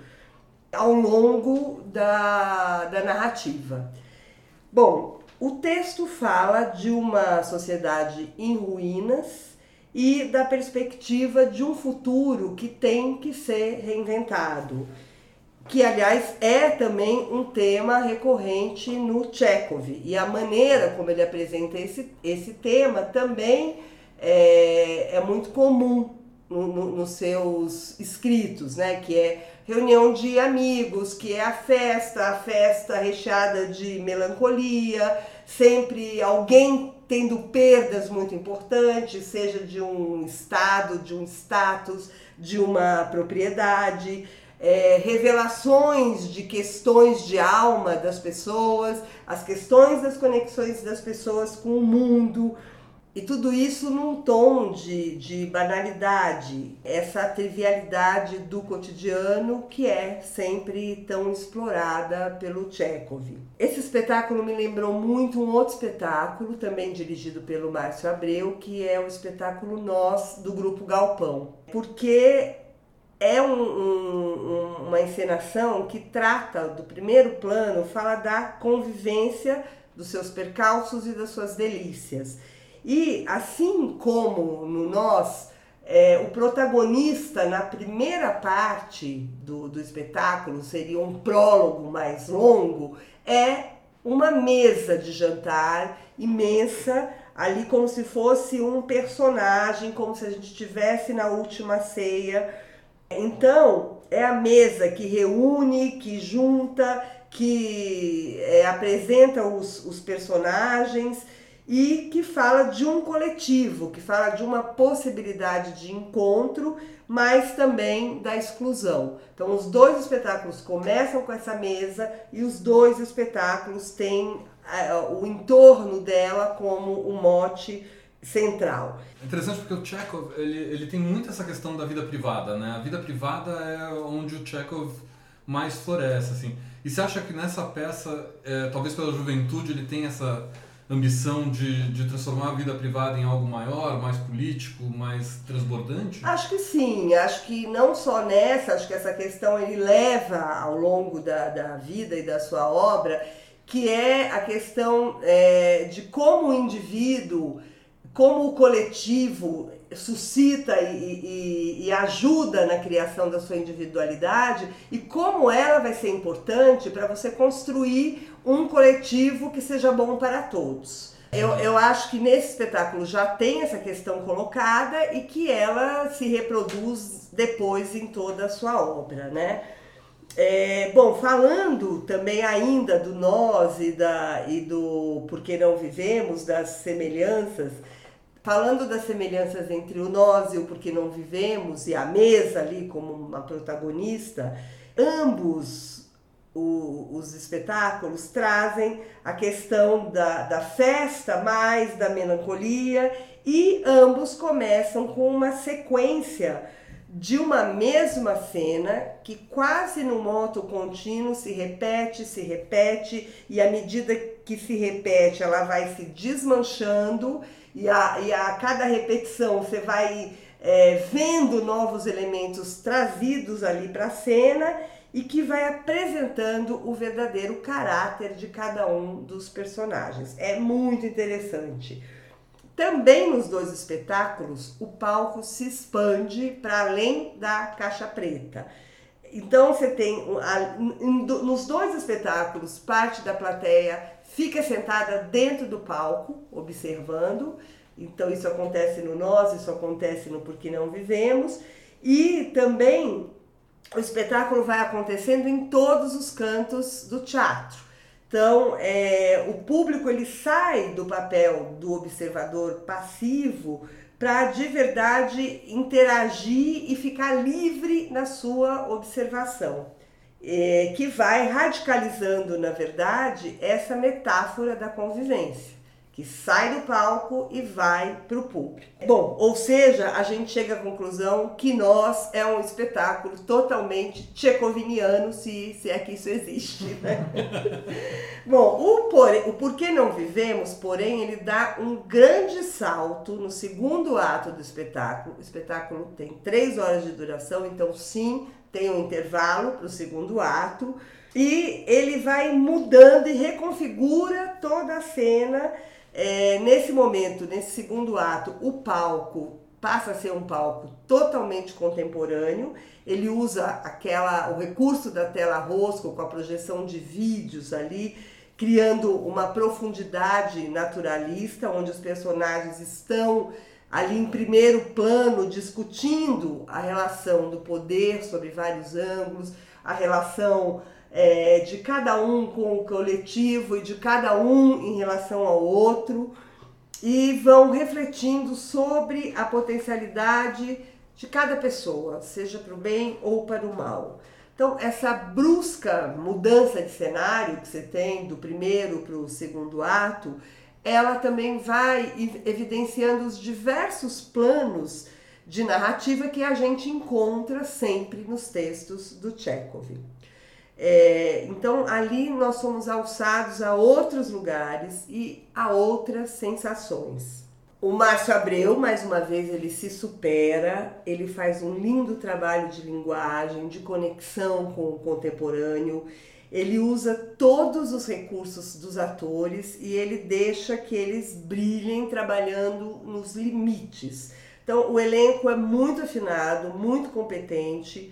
Speaker 2: ao longo da, da narrativa. Bom, o texto fala de uma sociedade em ruínas e da perspectiva de um futuro que tem que ser reinventado que aliás é também um tema recorrente no Chekhov. E a maneira como ele apresenta esse, esse tema também é, é muito comum no, no, nos seus escritos, né? que é reunião de amigos, que é a festa, a festa recheada de melancolia, sempre alguém tendo perdas muito importantes, seja de um estado, de um status, de uma propriedade é, revelações de questões de alma das pessoas, as questões das conexões das pessoas com o mundo, e tudo isso num tom de, de banalidade, essa trivialidade do cotidiano que é sempre tão explorada pelo Chekhov. Esse espetáculo me lembrou muito um outro espetáculo, também dirigido pelo Márcio Abreu, que é o espetáculo Nós, do Grupo Galpão. Porque é um, um, uma encenação que trata do primeiro plano, fala da convivência, dos seus percalços e das suas delícias. E assim como no Nós, é, o protagonista na primeira parte do, do espetáculo seria um prólogo mais longo, é uma mesa de jantar imensa, ali como se fosse um personagem, como se a gente estivesse na última ceia. Então, é a mesa que reúne, que junta, que é, apresenta os, os personagens e que fala de um coletivo, que fala de uma possibilidade de encontro, mas também da exclusão. Então, os dois espetáculos começam com essa mesa e os dois espetáculos têm uh, o entorno dela como o mote central.
Speaker 1: É interessante porque o Chekhov ele, ele tem muito essa questão da vida privada, né? A vida privada é onde o Chekhov mais floresce, assim. E você acha que nessa peça, é, talvez pela juventude, ele tem essa ambição de, de transformar a vida privada em algo maior, mais político, mais transbordante?
Speaker 2: Acho que sim. Acho que não só nessa, acho que essa questão ele leva ao longo da, da vida e da sua obra, que é a questão é, de como o indivíduo como o coletivo suscita e, e, e, ajuda na criação da sua individualidade e como ela vai ser importante para você construir um coletivo que seja bom para todos. Eu, eu acho que nesse espetáculo já tem essa questão colocada e que ela se reproduz depois em toda a sua obra, né? É, bom, falando também ainda do nós e, da, e do Por que Não Vivemos, das semelhanças, falando das semelhanças entre o nós e o porque não vivemos e a mesa ali como uma protagonista, ambos o, os espetáculos trazem a questão da, da festa mais da melancolia e ambos começam com uma sequência de uma mesma cena que quase no moto contínuo se repete, se repete e à medida que se repete ela vai se desmanchando e a, e a cada repetição você vai é, vendo novos elementos trazidos ali para a cena e que vai apresentando o verdadeiro caráter de cada um dos personagens. É muito interessante. Também nos dois espetáculos, o palco se expande para além da caixa preta. Então você tem nos dois espetáculos, parte da plateia fica sentada dentro do palco, observando. Então, isso acontece no Nós, isso acontece no Porque Não Vivemos. E também o espetáculo vai acontecendo em todos os cantos do teatro. Então, é, o público ele sai do papel do observador passivo para de verdade interagir e ficar livre na sua observação é, que vai radicalizando, na verdade, essa metáfora da convivência, que sai do palco e vai para o público. Bom, ou seja, a gente chega à conclusão que nós é um espetáculo totalmente tchecoviniano, se, se é que isso existe. Né? Bom, o, por, o Porquê Não Vivemos, porém, ele dá um grande salto no segundo ato do espetáculo. O espetáculo tem três horas de duração, então sim, tem um intervalo para o segundo ato. E ele vai mudando e reconfigura toda a cena é, nesse momento, nesse segundo ato, o palco passa a ser um palco totalmente contemporâneo. Ele usa aquela o recurso da tela rosco com a projeção de vídeos ali, criando uma profundidade naturalista, onde os personagens estão ali em primeiro plano discutindo a relação do poder sobre vários ângulos, a relação é, de cada um com o coletivo e de cada um em relação ao outro, e vão refletindo sobre a potencialidade de cada pessoa, seja para o bem ou para o mal. Então, essa brusca mudança de cenário que você tem do primeiro para o segundo ato, ela também vai evidenciando os diversos planos de narrativa que a gente encontra sempre nos textos do Chekhov. É, então ali nós somos alçados a outros lugares e a outras sensações. O Márcio Abreu, mais uma vez, ele se supera, ele faz um lindo trabalho de linguagem, de conexão com o contemporâneo, ele usa todos os recursos dos atores e ele deixa que eles brilhem trabalhando nos limites. Então, o elenco é muito afinado, muito competente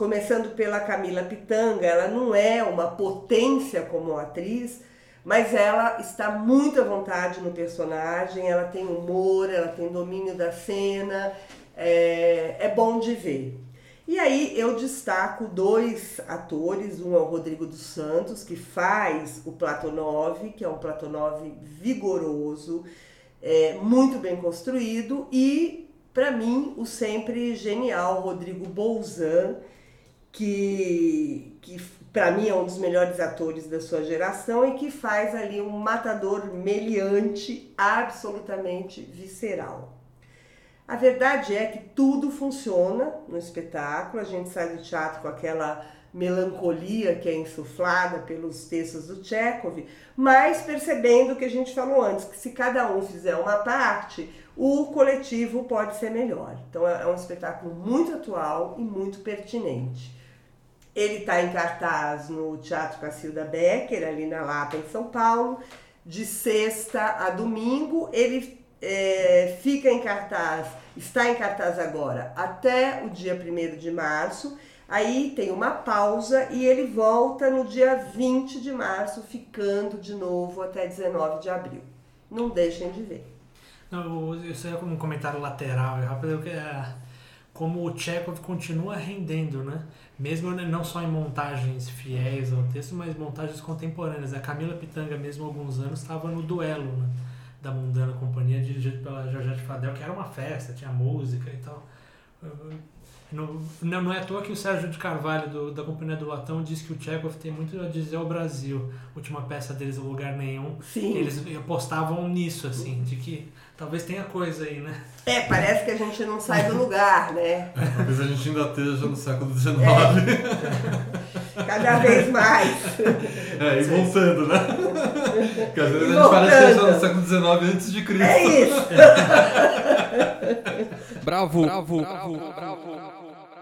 Speaker 2: começando pela Camila Pitanga, ela não é uma potência como atriz, mas ela está muito à vontade no personagem, ela tem humor, ela tem domínio da cena, é, é bom de ver. E aí eu destaco dois atores, um é o Rodrigo dos Santos, que faz o Platonov, que é um Platonov vigoroso, é, muito bem construído, e para mim o sempre genial Rodrigo Bolzan, que, que para mim é um dos melhores atores da sua geração e que faz ali um matador meliante absolutamente visceral. A verdade é que tudo funciona no espetáculo, a gente sai do teatro com aquela melancolia que é insuflada pelos textos do Chekhov, mas percebendo o que a gente falou antes, que se cada um fizer uma parte, o coletivo pode ser melhor. Então é um espetáculo muito atual e muito pertinente. Ele está em cartaz no Teatro Cacilda Becker, ali na Lapa, em São Paulo, de sexta a domingo. Ele é, fica em cartaz, está em cartaz agora até o dia 1 de março. Aí tem uma pausa e ele volta no dia 20 de março, ficando de novo até 19 de abril. Não deixem de ver.
Speaker 3: Isso é como um comentário lateral, rápido, que é como o Chekhov continua rendendo, né? Mesmo não só em montagens fiéis ao texto, mas montagens contemporâneas. A Camila Pitanga, mesmo há alguns anos, estava no duelo né? da Mundana Companhia, dirigido pela Georgette Fadel, que era uma festa, tinha música e tal. Não, não é à toa que o Sérgio de Carvalho, do, da Companhia do Latão, diz que o Chekhov tem muito a dizer ao Brasil. Última peça deles, O Lugar Nenhum,
Speaker 2: Sim.
Speaker 3: eles apostavam nisso, assim, de que talvez tenha coisa aí, né?
Speaker 2: É, parece que a gente não sai do lugar, né?
Speaker 1: Talvez a gente ainda esteja no século XIX.
Speaker 2: É. Cada vez mais.
Speaker 1: É, e voltando, né? Porque às vezes a gente parece que esteja no século XIX antes de Cristo.
Speaker 2: É isso.
Speaker 1: bravo, bravo, bravo, bravo.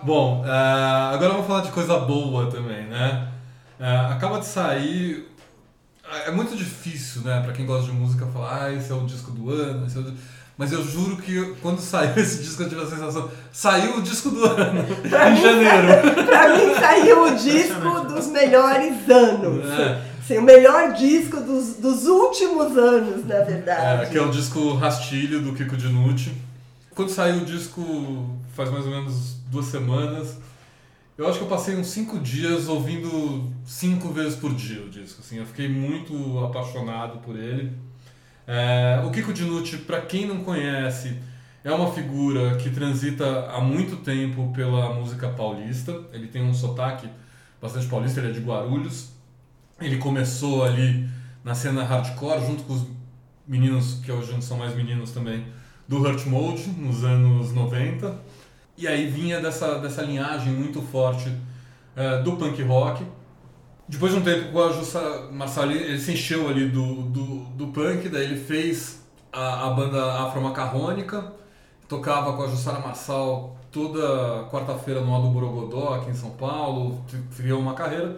Speaker 1: Bom, uh, agora vamos falar de coisa boa também, né? Uh, acaba de sair. É muito difícil, né, pra quem gosta de música, falar, ah, esse é o disco do ano, esse é o... Mas eu juro que quando saiu esse disco eu tive a sensação. Saiu o disco do ano,
Speaker 2: pra
Speaker 1: em
Speaker 2: mim,
Speaker 1: janeiro.
Speaker 2: pra mim saiu o disco dos melhores anos.
Speaker 1: É.
Speaker 2: Assim, o melhor disco dos, dos últimos anos, na
Speaker 1: É,
Speaker 2: verdade.
Speaker 1: que é o disco Rastilho do Kiko Dinucci. Quando saiu o disco, faz mais ou menos duas semanas, eu acho que eu passei uns cinco dias ouvindo cinco vezes por dia o disco. Assim, eu fiquei muito apaixonado por ele. É, o Kiko Dinucci, para quem não conhece, é uma figura que transita há muito tempo pela música paulista. Ele tem um sotaque bastante paulista, ele é de Guarulhos. Ele começou ali na cena hardcore junto com os meninos que hoje não são mais meninos também, do Hurt Mode, nos anos 90. E aí vinha dessa, dessa linhagem muito forte é, do punk rock. Depois de um tempo com a Jussa Marçal, ele se encheu ali do, do, do punk, daí ele fez a, a banda afro-macarrônica, tocava com a Jussara Marçal toda quarta-feira no Aldo Borogodó, aqui em São Paulo, criou uma carreira.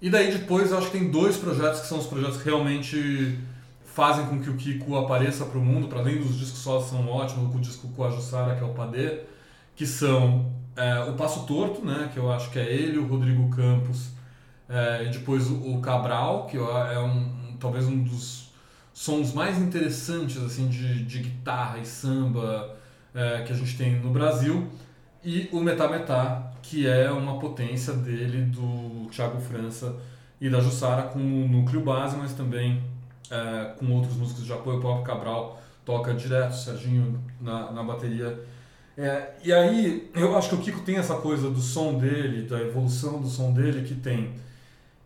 Speaker 1: E daí depois eu acho que tem dois projetos que são os projetos que realmente fazem com que o Kiko apareça para o mundo, para além dos discos só são ótimos, o disco com a Jussara, que é o Padê, que são é, o Passo Torto, né, que eu acho que é ele, o Rodrigo Campos, é, e depois o, Cabral, que é um, talvez um dos sons mais interessantes assim de, de guitarra e samba é, que a gente tem no Brasil, e o Metá Metá, que é uma potência dele, do Thiago França e da Jussara, com o núcleo base, mas também é, com outros músicos de apoio. O próprio Cabral toca direto, Serginho na, na bateria. É, e aí, eu acho que o Kiko tem essa coisa do som dele, da evolução do som dele, que tem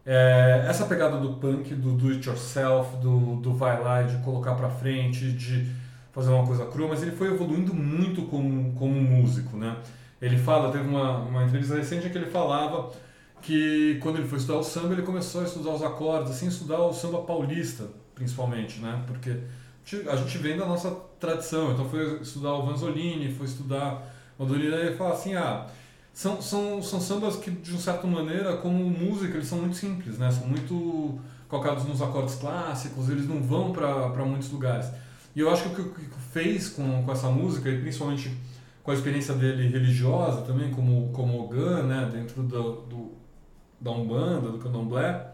Speaker 1: é, essa pegada do punk, do do it yourself, do, do vai lá de colocar pra frente, de fazer uma coisa crua, mas ele foi evoluindo muito como, como músico, né? Ele fala, teve uma, uma entrevista recente em que ele falava que quando ele foi estudar o samba, ele começou a estudar os acordes, assim, estudar o samba paulista, principalmente, né? Porque a gente vem da nossa tradição, então foi estudar o Vanzolini, foi estudar o Adorina, e ele fala assim, ah, são, são, são sambas que, de uma certa maneira, como música, eles são muito simples, né? São muito colocados nos acordes clássicos, eles não vão para muitos lugares. E eu acho que o que o Kiko fez com, com essa música, e principalmente com a experiência dele religiosa também, como, como Ogan, né, dentro do, do, da Umbanda, do Candomblé,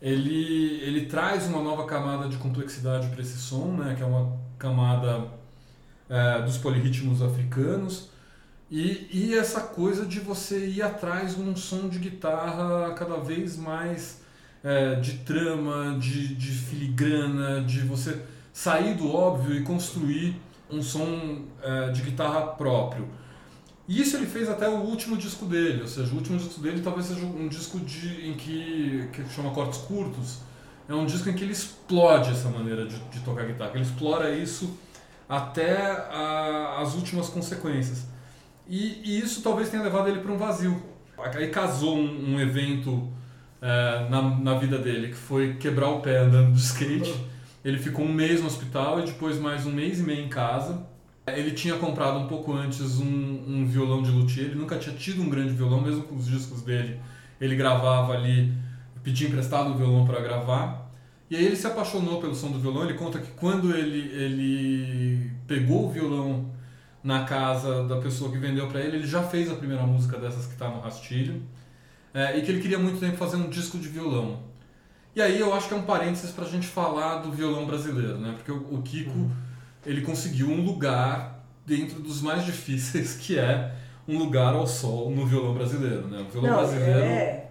Speaker 1: ele, ele traz uma nova camada de complexidade para esse som, né, que é uma camada é, dos polirritmos africanos, e, e essa coisa de você ir atrás um som de guitarra cada vez mais é, de trama, de, de filigrana, de você sair do óbvio e construir um som é, de guitarra próprio. E isso ele fez até o último disco dele, ou seja, o último disco dele talvez seja um disco de, em que, que chama Cortes Curtos, é um disco em que ele explode essa maneira de, de tocar guitarra, ele explora isso até a, as últimas consequências. E, e, isso talvez tenha levado ele para um vazio. Aí casou um, um evento é, na, na vida dele, que foi quebrar o pé andando de skate. Ele ficou um mês no hospital e depois mais um mês e meio em casa. Ele tinha comprado um pouco antes um, um violão de luthier, ele nunca tinha tido um grande violão, mesmo com os discos dele. Ele gravava ali, pedia emprestado o violão para gravar. E aí ele se apaixonou pelo som do violão. Ele conta que quando ele, ele pegou o violão na casa da pessoa que vendeu para ele, ele já fez a primeira música dessas que está no rastilho. É, e que ele queria muito tempo fazer um disco de violão. E aí eu acho que é um parênteses para a gente falar do violão brasileiro, né? Porque o, o Kiko uhum. Ele conseguiu um lugar dentro dos mais difíceis, que é um lugar ao sol no violão brasileiro, né? O violão
Speaker 2: Não,
Speaker 1: brasileiro.
Speaker 2: É...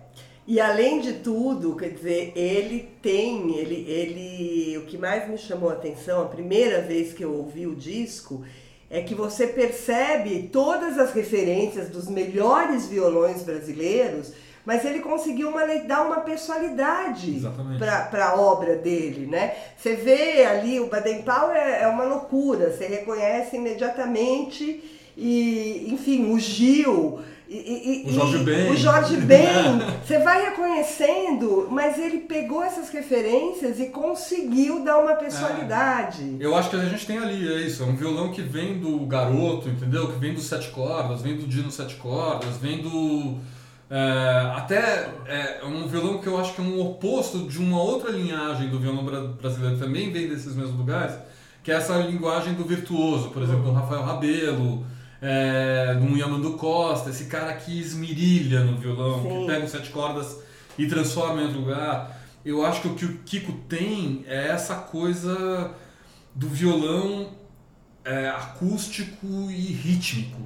Speaker 2: E além de tudo, quer dizer, ele tem, ele, ele, o que mais me chamou a atenção, a primeira vez que eu ouvi o disco, é que você percebe todas as referências dos melhores violões brasileiros mas ele conseguiu uma, dar uma personalidade para a obra dele, né? Você vê ali, o Baden Powell é, é uma loucura, você reconhece imediatamente e, enfim, o Gil...
Speaker 1: E, e, o Jorge Ben.
Speaker 2: O Jorge Ben. Você vai reconhecendo, mas ele pegou essas referências e conseguiu dar uma personalidade.
Speaker 1: É. Eu acho que a gente tem ali, é isso. É um violão que vem do garoto, entendeu? Que vem dos sete cordas, vem do Dino sete cordas, vem do é, até é um violão que eu acho que é um oposto de uma outra linhagem do violão brasileiro, também vem desses mesmos lugares, que é essa linguagem do virtuoso, por exemplo, do Rafael Rabelo, é, do Yamandu Costa, esse cara que esmirilha no violão, Sim. que pega os sete cordas e transforma em outro lugar. Eu acho que o que o Kiko tem é essa coisa do violão é, acústico e rítmico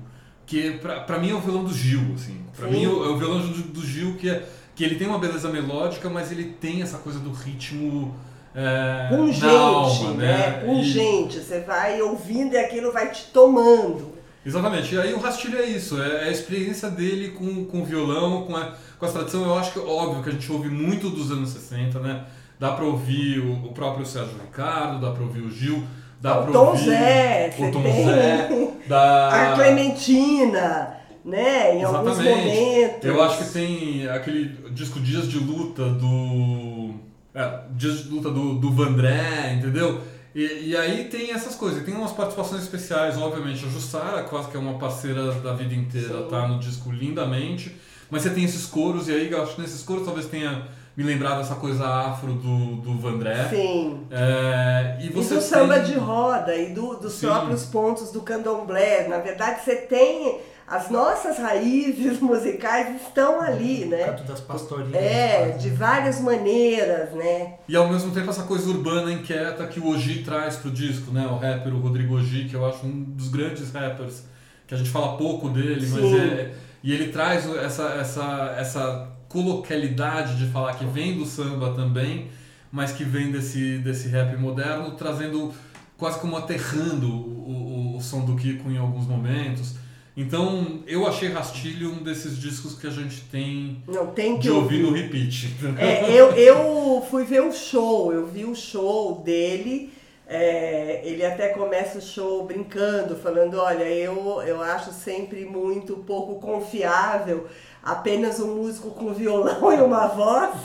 Speaker 1: que para mim é o violão do Gil, assim. Para mim é o violão do, do, Gil que é que ele tem uma beleza melódica, mas ele tem essa coisa do ritmo é,
Speaker 2: pungente,
Speaker 1: alma,
Speaker 2: né? né? Pungente, e... você vai ouvindo e aquilo vai te tomando.
Speaker 1: Exatamente. E aí o Rastilho é isso, é, é a experiência dele com, com o violão, com a, com a tradição. Eu acho que óbvio que a gente ouve muito dos anos 60, né? dá pra ouvir o, o próprio Sérgio Ricardo, dá pra ouvir o Gil, dá
Speaker 2: O Tom
Speaker 1: ouvir
Speaker 2: Zé,
Speaker 1: o Tom
Speaker 2: tem
Speaker 1: Zé, dá...
Speaker 2: a Clementina, né? Em alguns momentos.
Speaker 1: Eu acho que tem aquele disco Dias de Luta do. É, Dias de Luta do, do Vandré, entendeu? E, e aí tem essas coisas, tem umas participações especiais, obviamente. A Jussara, quase que é uma parceira da vida inteira,
Speaker 2: Sim.
Speaker 1: tá no disco lindamente. Mas você tem esses coros, e aí eu acho que nesses coros talvez tenha me lembrado essa coisa afro do, do Vandré.
Speaker 2: Sim.
Speaker 1: É, e
Speaker 2: E
Speaker 1: você
Speaker 2: do samba
Speaker 1: tem-
Speaker 2: de roda e do- dos
Speaker 1: Sim.
Speaker 2: próprios pontos do candomblé. Na verdade, você tem. As nossas raízes musicais estão ali, né?
Speaker 3: Canto das pastorinhas.
Speaker 2: É, de várias maneiras, né?
Speaker 1: E ao mesmo tempo essa coisa urbana inquieta que o Oji traz pro disco, né? O rapper, o Rodrigo Oji, que eu acho um dos grandes rappers, que a gente fala pouco dele, mas
Speaker 2: Sim.
Speaker 1: é. E ele traz essa, essa, essa coloquialidade de falar que vem do samba também, mas que vem desse, desse rap moderno, trazendo quase como aterrando o, o, o som do Kiko em alguns momentos. Então eu achei Rastilho um desses discos que a gente tem
Speaker 2: Não tem que
Speaker 1: de ouvir no repeat.
Speaker 2: É, eu, eu fui ver o show, eu vi o show dele. é, ele até começa o show brincando, falando: Olha, eu, eu acho sempre muito pouco confiável apenas um músico com violão e uma voz,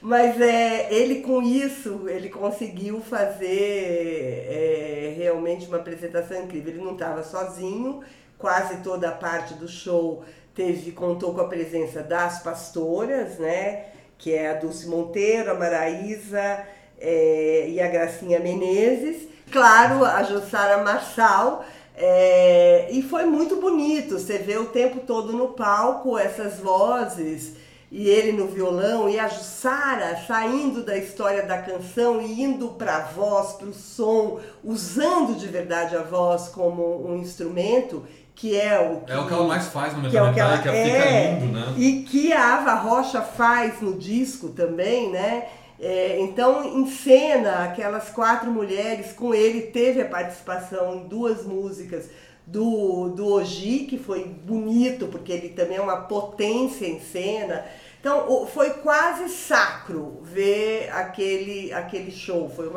Speaker 2: mas é, ele com isso ele conseguiu fazer é, realmente uma apresentação incrível. Ele não estava sozinho, quase toda a parte do show teve contou com a presença das pastoras, né? Que é a Dulce Monteiro, a Maraísa é, e a Gracinha Menezes. Claro, a Jussara Marçal. É, e foi muito bonito. Você vê o tempo todo no palco essas vozes e ele no violão e a Jussara saindo da história da canção e indo para a voz, para o som, usando de verdade a voz como um instrumento, que é o que,
Speaker 1: É o que ela mais faz no
Speaker 2: que é que ela
Speaker 1: Metallica, fica
Speaker 2: é,
Speaker 1: lindo, né?
Speaker 2: e que a Ava Rocha faz no disco também, né? É, então, em cena, aquelas quatro mulheres, com ele teve a participação em duas músicas do, do Oji, que foi bonito, porque ele também é uma potência em cena. Então, foi quase sacro ver aquele, aquele show. Foi um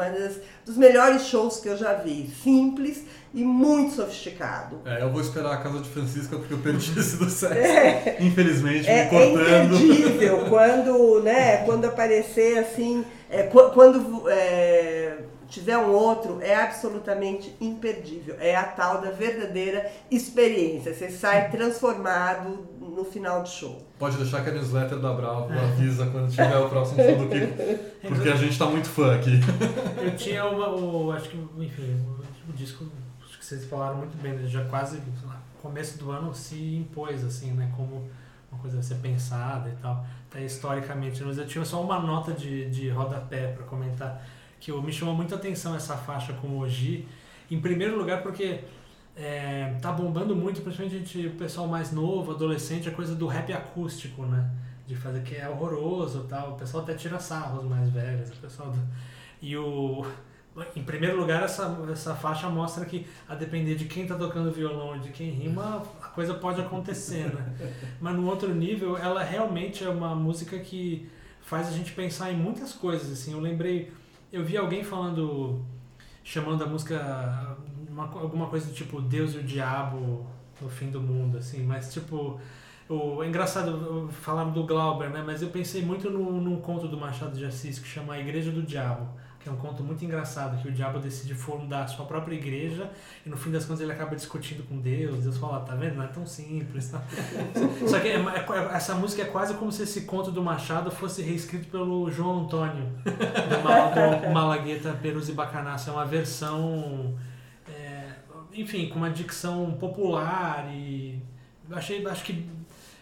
Speaker 2: dos melhores shows que eu já vi. Simples e muito sofisticado.
Speaker 1: É, eu vou esperar a casa de Francisca porque eu perdi esse do sexo.
Speaker 2: É.
Speaker 1: Infelizmente,
Speaker 2: É,
Speaker 1: me cortando.
Speaker 2: é imperdível quando, né, quando aparecer assim, é, qu- quando é, tiver um outro, é absolutamente imperdível. É a tal da verdadeira experiência. Você sai transformado no final do show.
Speaker 1: Pode deixar que a newsletter da Bravo avisa quando tiver o próximo show do Kiko. Porque a gente tá muito fã aqui.
Speaker 3: Eu tinha uma, o, acho que, enfim, o, o disco, acho que vocês falaram muito bem, ele já quase, sei lá, começo do ano se impôs, assim, né, como uma coisa a ser pensada e tal, até historicamente, mas eu tinha só uma nota de, de rodapé para comentar, que me chamou muita atenção essa faixa com o Oji, em primeiro lugar porque é, tá bombando muito, principalmente gente, o pessoal mais novo, adolescente, a coisa do rap acústico, né? De fazer que é horroroso tal. O pessoal até tira sarros mais velhos. O pessoal do... E o. Em primeiro lugar, essa, essa faixa mostra que, a depender de quem tá tocando violão e de quem rima, a coisa pode acontecer, né? Mas no outro nível, ela realmente é uma música que faz a gente pensar em muitas coisas, assim. Eu lembrei, eu vi alguém falando, chamando a música uma, alguma coisa do tipo Deus e o Diabo no fim do mundo, assim, mas tipo. O, é engraçado falar do Glauber, né? Mas eu pensei muito no, num conto do Machado de Assis que chama A Igreja do Diabo, que é um conto muito engraçado, que o diabo decide fundar a sua própria igreja e no fim das contas ele acaba discutindo com Deus. Deus fala, tá vendo? Não é tão simples. Tá? Só que é- é- essa música é quase como se esse conto do Machado fosse reescrito pelo João Antônio, do, Mal, do Malagueta Peruzzi Bacanaço. É uma versão, é, enfim, com uma dicção popular e achei, acho que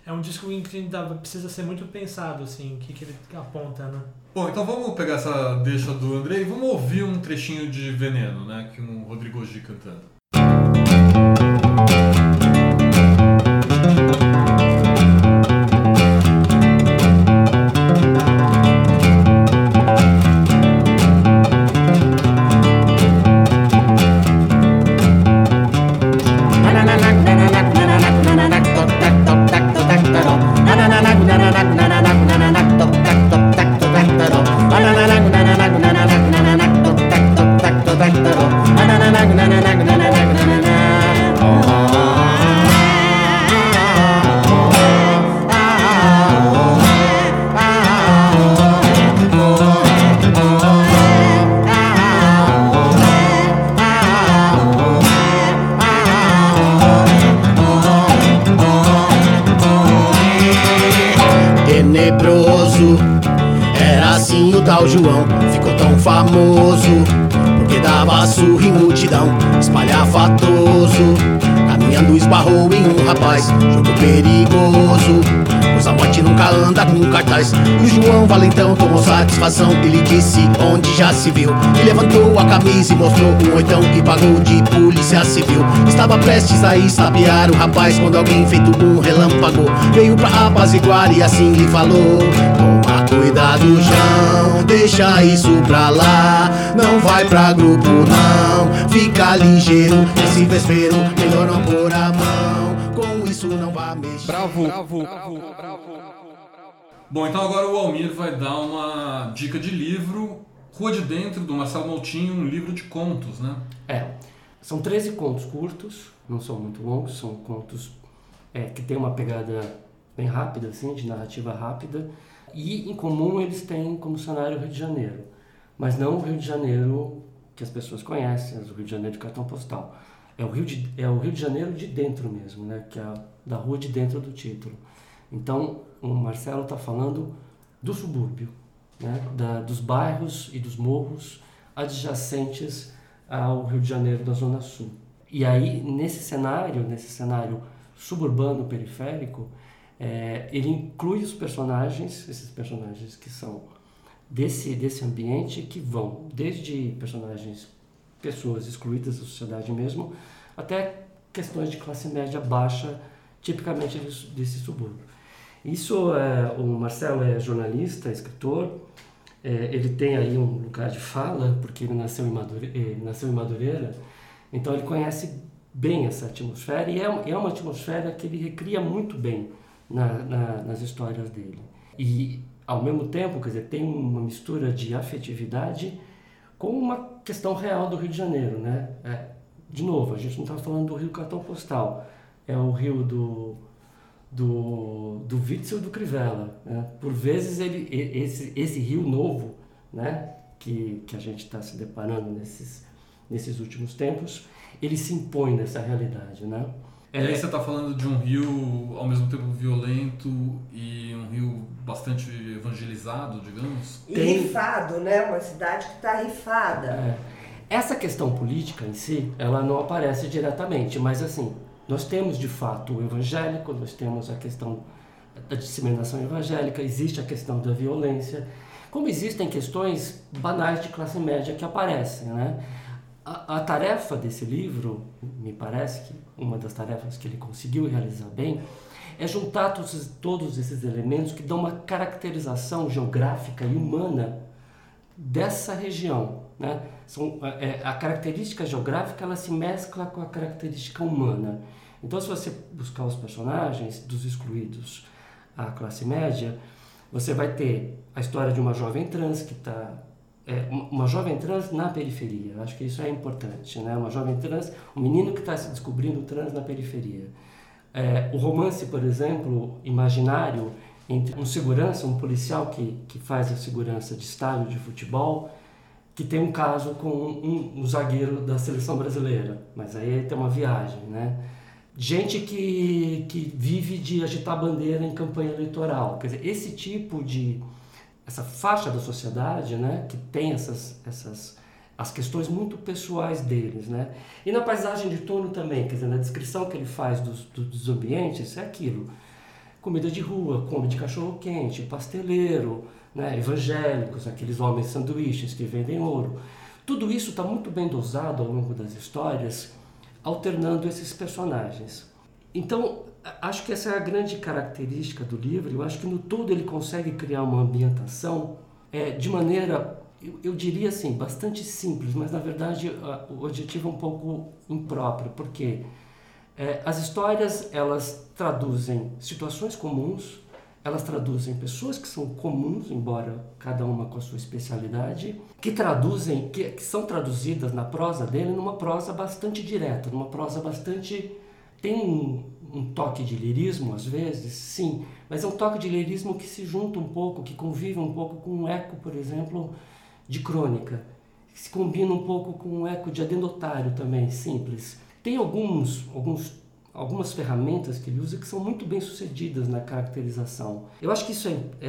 Speaker 3: é um disco que precisa ser muito pensado, assim, o que, que ele aponta, né?
Speaker 1: Bom, então vamos pegar essa deixa do André e vamos ouvir um trechinho de Veneno, né? Que o Rodrigo G cantando.
Speaker 5: Jogo perigoso. Pois a morte nunca anda com cartaz. O João Valentão tomou satisfação. Ele disse onde já se viu. E levantou a camisa e mostrou um oitão e pagou de polícia civil. Estava prestes a estapear o rapaz quando alguém feito um relâmpago veio pra apaziguar e assim lhe falou: Toma cuidado, João, deixa isso pra lá. Não vai pra grupo, não. Fica ligeiro, esse vespeiro, melhor não pôr
Speaker 1: Bravo, bravo, bravo, bravo. Bom, então agora o Almir vai dar uma dica de livro, Rua de Dentro, do Marcelo Moutinho, um livro de contos, né?
Speaker 6: É, são 13 contos curtos, não são muito longos, são contos é, que têm uma pegada bem rápida, assim, de narrativa rápida, e em comum eles têm como cenário o Rio de Janeiro, mas não o Rio de Janeiro que as pessoas conhecem, o Rio de Janeiro de cartão postal. É o Rio de, é o Rio de Janeiro de dentro mesmo, né? que é da rua de dentro do título. Então, o Marcelo está falando do subúrbio, né? da, dos bairros e dos morros adjacentes ao Rio de Janeiro da Zona Sul. E aí, nesse cenário, nesse cenário suburbano periférico, é, ele inclui os personagens, esses personagens que são desse, desse ambiente, que vão desde personagens, pessoas excluídas da sociedade mesmo, até questões de classe média baixa, tipicamente desse, subúrbio. Isso, é, o Marcelo é jornalista, escritor, é, ele tem aí um lugar de fala, porque ele nasceu em, Madureira, ele nasceu em Madureira, então ele conhece bem essa atmosfera e é, é uma atmosfera que ele recria muito bem na, na, nas histórias dele. E, ao mesmo tempo, quer dizer, tem uma mistura de afetividade com uma questão real do Rio de Janeiro, né? É, de novo, a gente não está falando do Rio Cartão Postal, é o Rio do do, do Witzel e do Crivella. Né? Por vezes ele, esse, esse rio novo, né? que, que a gente está se deparando nesses, nesses últimos tempos, ele se impõe nessa realidade. Né?
Speaker 1: É, e aí você está falando de um rio ao mesmo tempo violento e um rio bastante evangelizado, digamos?
Speaker 2: E Tem... rifado, né? Uma cidade que está rifada.
Speaker 6: É. Essa questão política em si, ela não aparece diretamente, mas assim, nós temos de fato o evangélico, nós temos a questão da disseminação evangélica, existe a questão da violência, como existem questões banais de classe média que aparecem, né? A, a, tarefa desse livro, me parece que uma das tarefas que ele conseguiu realizar bem, é juntar todos, todos esses elementos que dão uma caracterização geográfica e humana dessa região. Né? São, é, a característica geográfica ela se mescla com a característica humana. Então, se você buscar os personagens dos excluídos, a classe média, você vai ter a história de uma jovem trans que está é, uma jovem trans na periferia. Eu acho que isso é importante, né? Uma jovem trans, um menino que está se descobrindo trans na periferia. É, o romance, por exemplo, imaginário entre um segurança, um policial que, que faz a segurança de estádio de futebol, que tem um caso com um, um, zagueiro da seleção brasileira, mas aí tem uma viagem, né? Gente que, que vive de agitar bandeira em campanha eleitoral. Quer dizer, esse tipo de essa faixa da sociedade, né, que tem essas, essas as questões muito pessoais deles, né? E na paisagem de torno também, quer dizer, na descrição que ele faz dos, dos ambientes, é aquilo. Comida de rua, come de cachorro quente, pasteleiro, né, evangélicos, aqueles homens sanduíches que vendem ouro. Tudo isso está muito bem dosado ao longo das histórias, alternando esses personagens. Então, acho que essa é a grande característica do livro. Eu acho que no todo ele consegue criar uma ambientação é, de maneira, eu, eu, diria assim, bastante simples, mas na verdade o objetivo é um pouco impróprio, porque é, as histórias elas traduzem situações comuns, elas traduzem pessoas que são comuns, embora cada uma com a sua especialidade, que traduzem, que, que são traduzidas na prosa dele numa prosa bastante direta, numa prosa bastante tem um, toque de lirismo às vezes, sim, mas é um toque de lirismo que se junta um pouco, que convive um pouco com um eco, por exemplo, de crônica, que se combina um pouco com um eco de adendotário também, simples. Tem alguns, alguns algumas ferramentas que ele usa que são muito bem sucedidas na caracterização. Eu acho que isso é, é,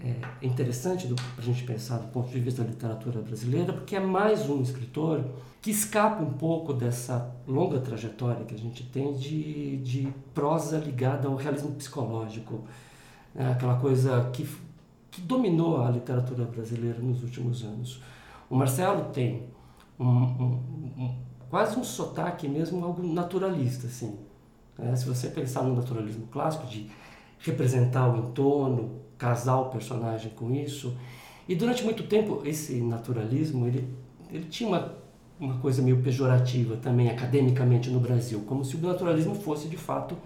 Speaker 6: é, é interessante para a gente pensar do ponto de vista da literatura brasileira, porque é mais um escritor que escapa um pouco dessa longa trajetória que a gente tem de, de prosa ligada ao realismo psicológico, né? aquela coisa que, que dominou a literatura brasileira nos últimos anos. O Marcelo tem um, um, quase um sotaque mesmo, algo naturalista, assim. Né? Se você pensar no naturalismo clássico, de representar o entorno, casar o personagem com isso. E durante muito tempo, esse naturalismo, ele, ele tinha uma, uma coisa meio pejorativa também, academicamente, no Brasil, como se o naturalismo fosse, de fato,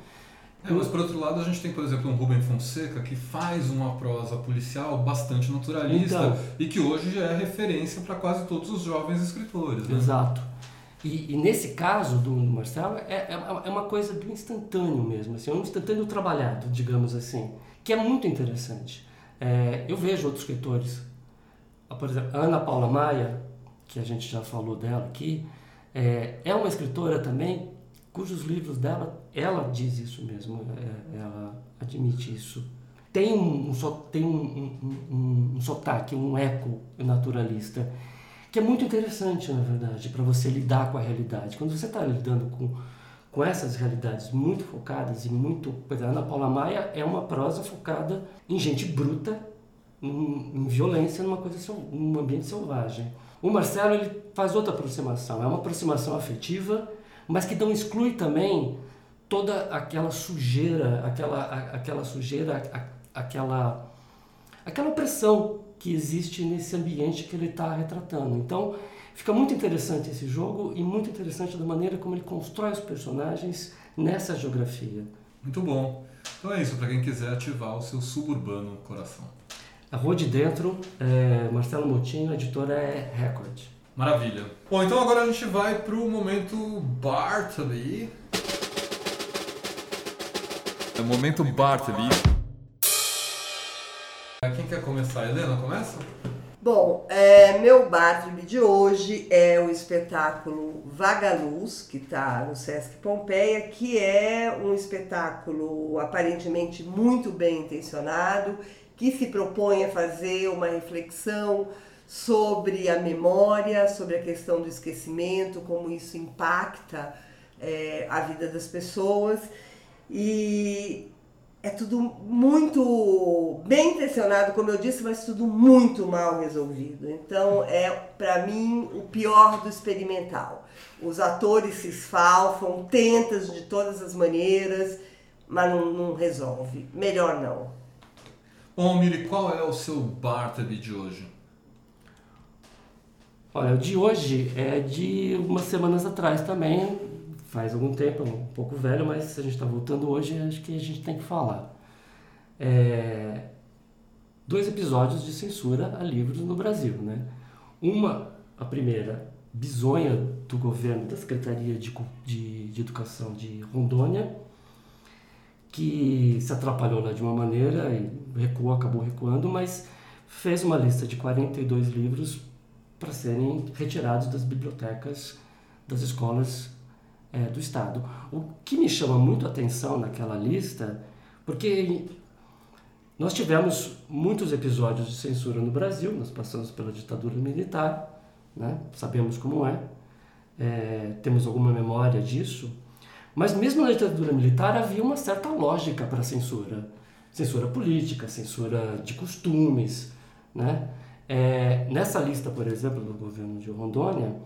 Speaker 1: é, mas por outro lado, a gente tem, por exemplo, um Rubem Fonseca que faz uma prosa policial bastante naturalista então, e que hoje já é referência para quase todos os jovens escritores. Né?
Speaker 6: Exato. E, e, nesse caso do, do Marcelo, é, é, é, uma coisa do instantâneo mesmo, assim, é um instantâneo trabalhado, digamos assim, que é muito interessante. É, eu vejo outros escritores, por exemplo, Ana Paula Maia, que a gente já falou dela aqui, é, é uma escritora também cujos livros dela, ela diz isso mesmo, é, ela admite isso. Tem um, um, tem um, um, um, um sotaque, um eco naturalista que é muito interessante, na verdade, para você lidar com a realidade. Quando você está lidando com, com essas realidades muito focadas e muito. Exemplo, Ana Paula Maia é uma prosa focada em gente bruta, em, em violência, numa coisa, num ambiente selvagem. O Marcelo ele faz outra aproximação, é uma aproximação afetiva, mas que não exclui também toda aquela sujeira, aquela, aquela sujeira, aquela, aquela opressão que existe nesse ambiente que ele está retratando. Então, fica muito interessante esse jogo e muito interessante da maneira como ele constrói os personagens nessa geografia.
Speaker 1: Muito bom. Então é isso, para quem quiser ativar o seu suburbano coração.
Speaker 6: A Rua de Dentro, é Marcelo Motinho, a editora é Record.
Speaker 1: Maravilha. Bom, então agora a gente vai para o momento Bartleby. É o momento Bartleby. Quem quer começar? Helena, começa?
Speaker 2: Bom, é, meu Bartleby de hoje é o espetáculo Vagaluz, que está no Sesc Pompeia, que é um espetáculo aparentemente muito bem intencionado, que se propõe a fazer uma reflexão sobre a memória, sobre a questão do esquecimento, como isso impacta é, a vida das pessoas. E é tudo muito bem intencionado, como eu disse, mas tudo muito mal resolvido. Então é, para mim, o pior do experimental. Os atores se esfalfam, tentam de todas as maneiras, mas não, não resolve. Melhor não.
Speaker 1: Bom, Miri, qual é o seu Bartleby de hoje?
Speaker 6: Olha, o de hoje é de umas semanas atrás também, faz algum tempo, é um pouco velho, mas se a gente está voltando hoje, acho que a gente tem que falar. É, dois episódios de censura a livros no Brasil, né? Uma, a primeira, bizonha do governo da Secretaria de, de, de Educação de Rondônia, que se atrapalhou lá de uma maneira e recuou, acabou recuando, mas fez uma lista de 42 livros para serem retirados das bibliotecas das escolas é, do Estado. O que me chama muito a atenção naquela lista, porque nós tivemos muitos episódios de censura no Brasil, nós passamos pela ditadura militar, né? sabemos como é, é, temos alguma memória disso, mas mesmo na ditadura militar havia uma certa lógica para a censura. Censura política, censura de costumes. Né? É, nessa lista, por exemplo, do governo de Rondônia,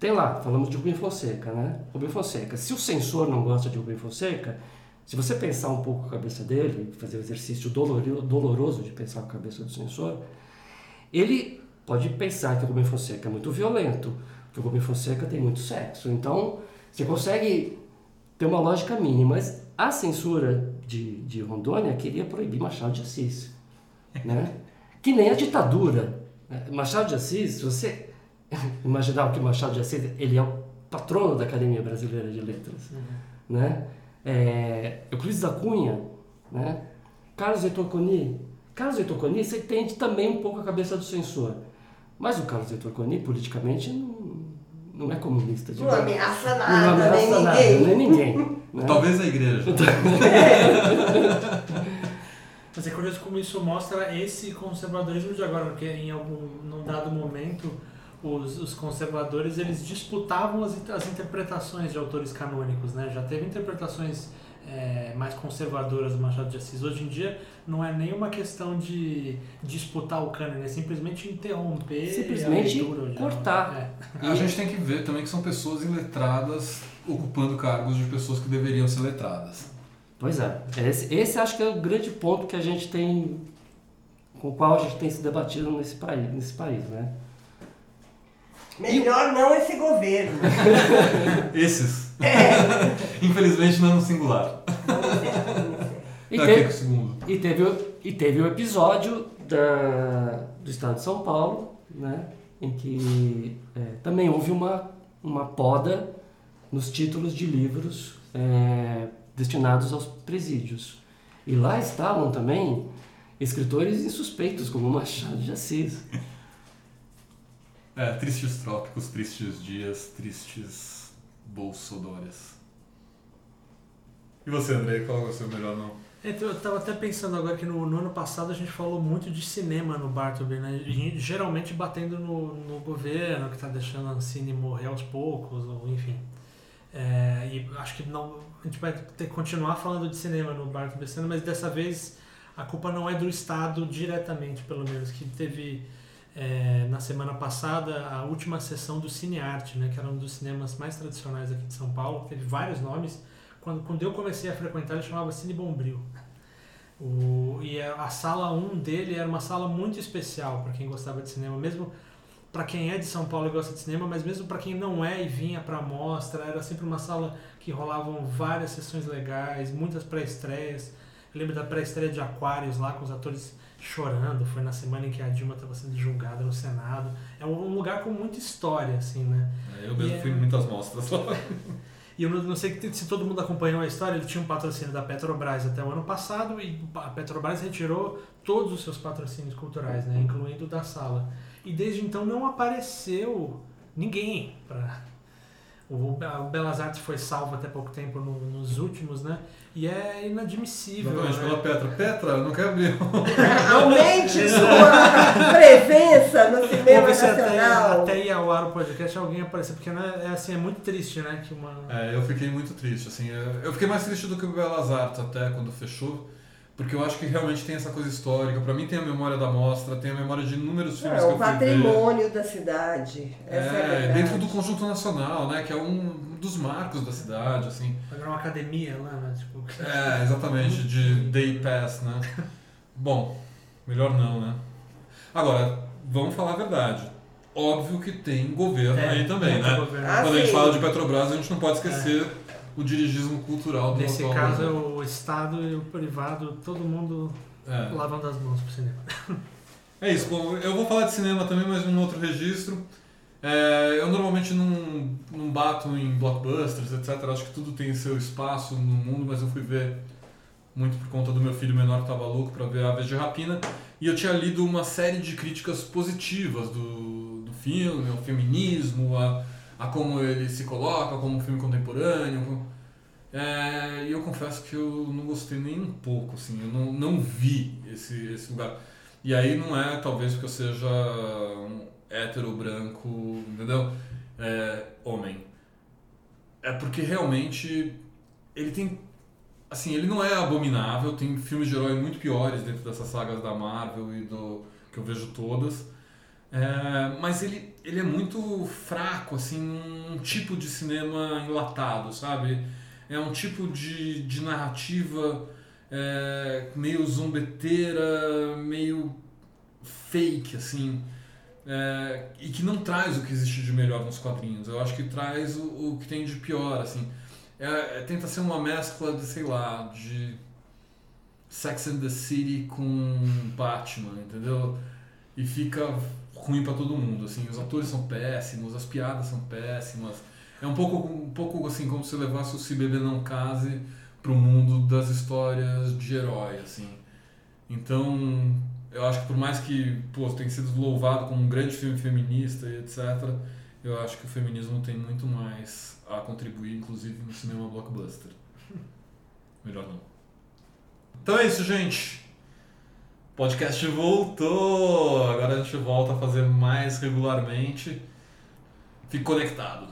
Speaker 6: tem lá, falamos de Rubem Fonseca, né? Rubem Fonseca. Se o censor não gosta de Rubem Fonseca, se você pensar um pouco a cabeça dele, fazer o exercício doloroso de pensar a cabeça do censor, ele pode pensar que o Rubem Fonseca é muito violento, que o Rubem Fonseca tem muito sexo. Então, você consegue ter uma lógica mínima, mas a censura de, de Rondônia queria proibir Machado de Assis. Né? Que nem a ditadura. Machado de Assis, você imaginar que Machado de Assis ele é o patrono da Academia Brasileira de Letras. Né? É, Euclides da Cunha, né? Carlos Heitor Coni. Carlos Heitor Coni, você entende também um pouco a cabeça do censor. Mas o Carlos Heitor Coni, politicamente, não, não é comunista. de
Speaker 2: Não
Speaker 6: verdade.
Speaker 2: ameaça
Speaker 6: Não
Speaker 2: nada,
Speaker 6: ameaça
Speaker 2: nem
Speaker 6: nada,
Speaker 2: ninguém.
Speaker 6: nem ninguém. né?
Speaker 1: Talvez a igreja.
Speaker 3: Mas é curioso como isso mostra esse conservadorismo de agora, porque em algum num dado momento os, os conservadores eles disputavam as, as interpretações de autores canônicos, né? Já teve interpretações é, mais conservadoras do Machado de Assis. Hoje em dia não é nem uma questão de disputar o cânone, é simplesmente interromper
Speaker 6: Simplesmente
Speaker 3: a leitura.
Speaker 6: cortar.
Speaker 3: É.
Speaker 1: A gente tem que ver também que são pessoas iletradas ocupando cargos de pessoas que deveriam ser letradas.
Speaker 6: Pois é. Esse, esse acho que é o grande ponto que a gente tem. com o qual a gente tem se debatido nesse país, nesse país né?
Speaker 2: Melhor não esse governo.
Speaker 1: Esses. Infelizmente não no singular.
Speaker 6: E teve, e, teve, o- e teve o episódio da, do estado de São Paulo, né? Em que é, também houve uma, uma poda nos títulos de livros é, destinados aos presídios. E lá estavam também escritores insuspeitos, como Machado de Assis.
Speaker 1: É, tristes trópicos, tristes dias, tristes bolsodórias. E você, André, qual é o seu melhor não?
Speaker 3: Então, eu tava até pensando agora que no, no ano passado a gente falou muito de cinema no Bartleby, né? E geralmente batendo no, no governo que tá deixando a Ancine morrer aos poucos, ou enfim. É, e acho que não, a gente vai ter que continuar falando de cinema no Bartleby mas dessa vez a culpa não é do Estado diretamente, pelo menos, que teve é, na semana passada a última sessão do Cinearte, né? Que era um dos cinemas mais tradicionais aqui de São Paulo, teve vários nomes. Quando, quando eu comecei a frequentar, ele chamava Cine Bombril. O, e a, a sala 1 dele era uma sala muito especial para quem gostava de cinema, mesmo para quem é de São Paulo e gosta de cinema, mas mesmo para quem não é e vinha para mostra, era sempre uma sala que rolavam várias sessões legais, muitas pré-estreias. Eu lembro da pré-estreia de Aquários lá com os atores chorando, foi na semana em que a Dilma estava sendo julgada no Senado. É um, lugar com muita história, assim, né?
Speaker 1: Eu mesmo
Speaker 3: E
Speaker 1: fui
Speaker 3: é-
Speaker 1: em muitas mostras lá.
Speaker 3: E eu não, sei se todo mundo acompanhou a história, ele tinha um patrocínio da Petrobras até o ano passado e a Petrobras retirou todos os seus patrocínios culturais, né, incluindo o da sala. E desde então não apareceu ninguém para o Belas Artes foi salvo até pouco tempo no- nos últimos, né? E é inadmissível.
Speaker 1: Exatamente,
Speaker 3: né?
Speaker 1: pela Petra. Petra, eu não quero abrir.
Speaker 2: Aumente sua presença no cinema
Speaker 3: ver se até,
Speaker 2: nacional.
Speaker 3: até ir ao ar o podcast alguém aparecer, porque né, é, assim, é muito triste, né? Que uma...
Speaker 1: É, eu fiquei muito triste, assim. Eu eu fiquei mais triste do que o Belas Artes até quando fechou, porque eu acho que realmente tem essa coisa histórica. Pra mim tem a memória da mostra, tem a memória de inúmeros filmes
Speaker 2: É
Speaker 1: que
Speaker 2: o
Speaker 1: eu fui ver.
Speaker 2: patrimônio da cidade. Essa é,
Speaker 1: É, dentro do conjunto nacional, né? Que é um dos marcos da cidade, assim.
Speaker 3: Era uma academia lá, né? Tipo...
Speaker 1: É, exatamente, de Day Pass, né? Bom, melhor não, né? Agora, vamos falar a verdade. Óbvio que tem governo
Speaker 3: É,
Speaker 1: aí também, né?
Speaker 3: governo.
Speaker 2: Ah,
Speaker 1: Quando a gente
Speaker 2: sim.
Speaker 1: fala de Petrobras, a gente não pode esquecer o dirigismo cultural do
Speaker 3: Nesse caso é
Speaker 1: governo.
Speaker 3: o Estado e o privado, todo mundo
Speaker 1: É.
Speaker 3: lavando as mãos pro cinema.
Speaker 1: É isso, bom, eu vou falar de cinema também, mas num outro registro. É, eu normalmente não, não bato em blockbusters, etc. Acho que tudo tem seu espaço no mundo, mas eu fui ver muito por conta do meu filho menor que estava louco para ver Aves de Rapina. E eu tinha lido uma série de críticas positivas do, do filme, ao feminismo, a, a como ele se coloca como filme contemporâneo. É, e eu confesso que eu não gostei nem um pouco, assim, eu não, não vi esse, esse lugar. E aí não é talvez porque eu seja um hétero branco, entendeu? É, homem. É porque realmente ele tem. Assim, ele não é abominável, tem filmes de herói muito piores dentro dessas sagas da Marvel e do. que eu vejo todas. É, mas ele, ele é muito fraco, assim, um tipo de cinema enlatado, sabe? É um tipo de, de narrativa é, meio zombeteira, meio fake, assim. É, e que não traz o que existe de melhor nos quadrinhos. Eu acho que traz o, o que tem de pior, assim. É, é- tenta ser uma mescla de, sei lá, de Sex and the City com Batman, entendeu? E fica ruim pra todo mundo, assim, os atores são péssimos, as piadas são péssimas. É um pouco, um pouco assim como se levasse o Se Beber Não Case pro mundo das histórias de herói, assim. Então, eu acho que por mais que, pô, tenha sido louvado como um grande filme feminista e etc., eu acho que o feminismo tem muito mais a contribuir, inclusive no cinema blockbuster. Melhor não. Então é isso, gente. Podcast voltou. Agora a gente volta a fazer mais regularmente. Fique conectado.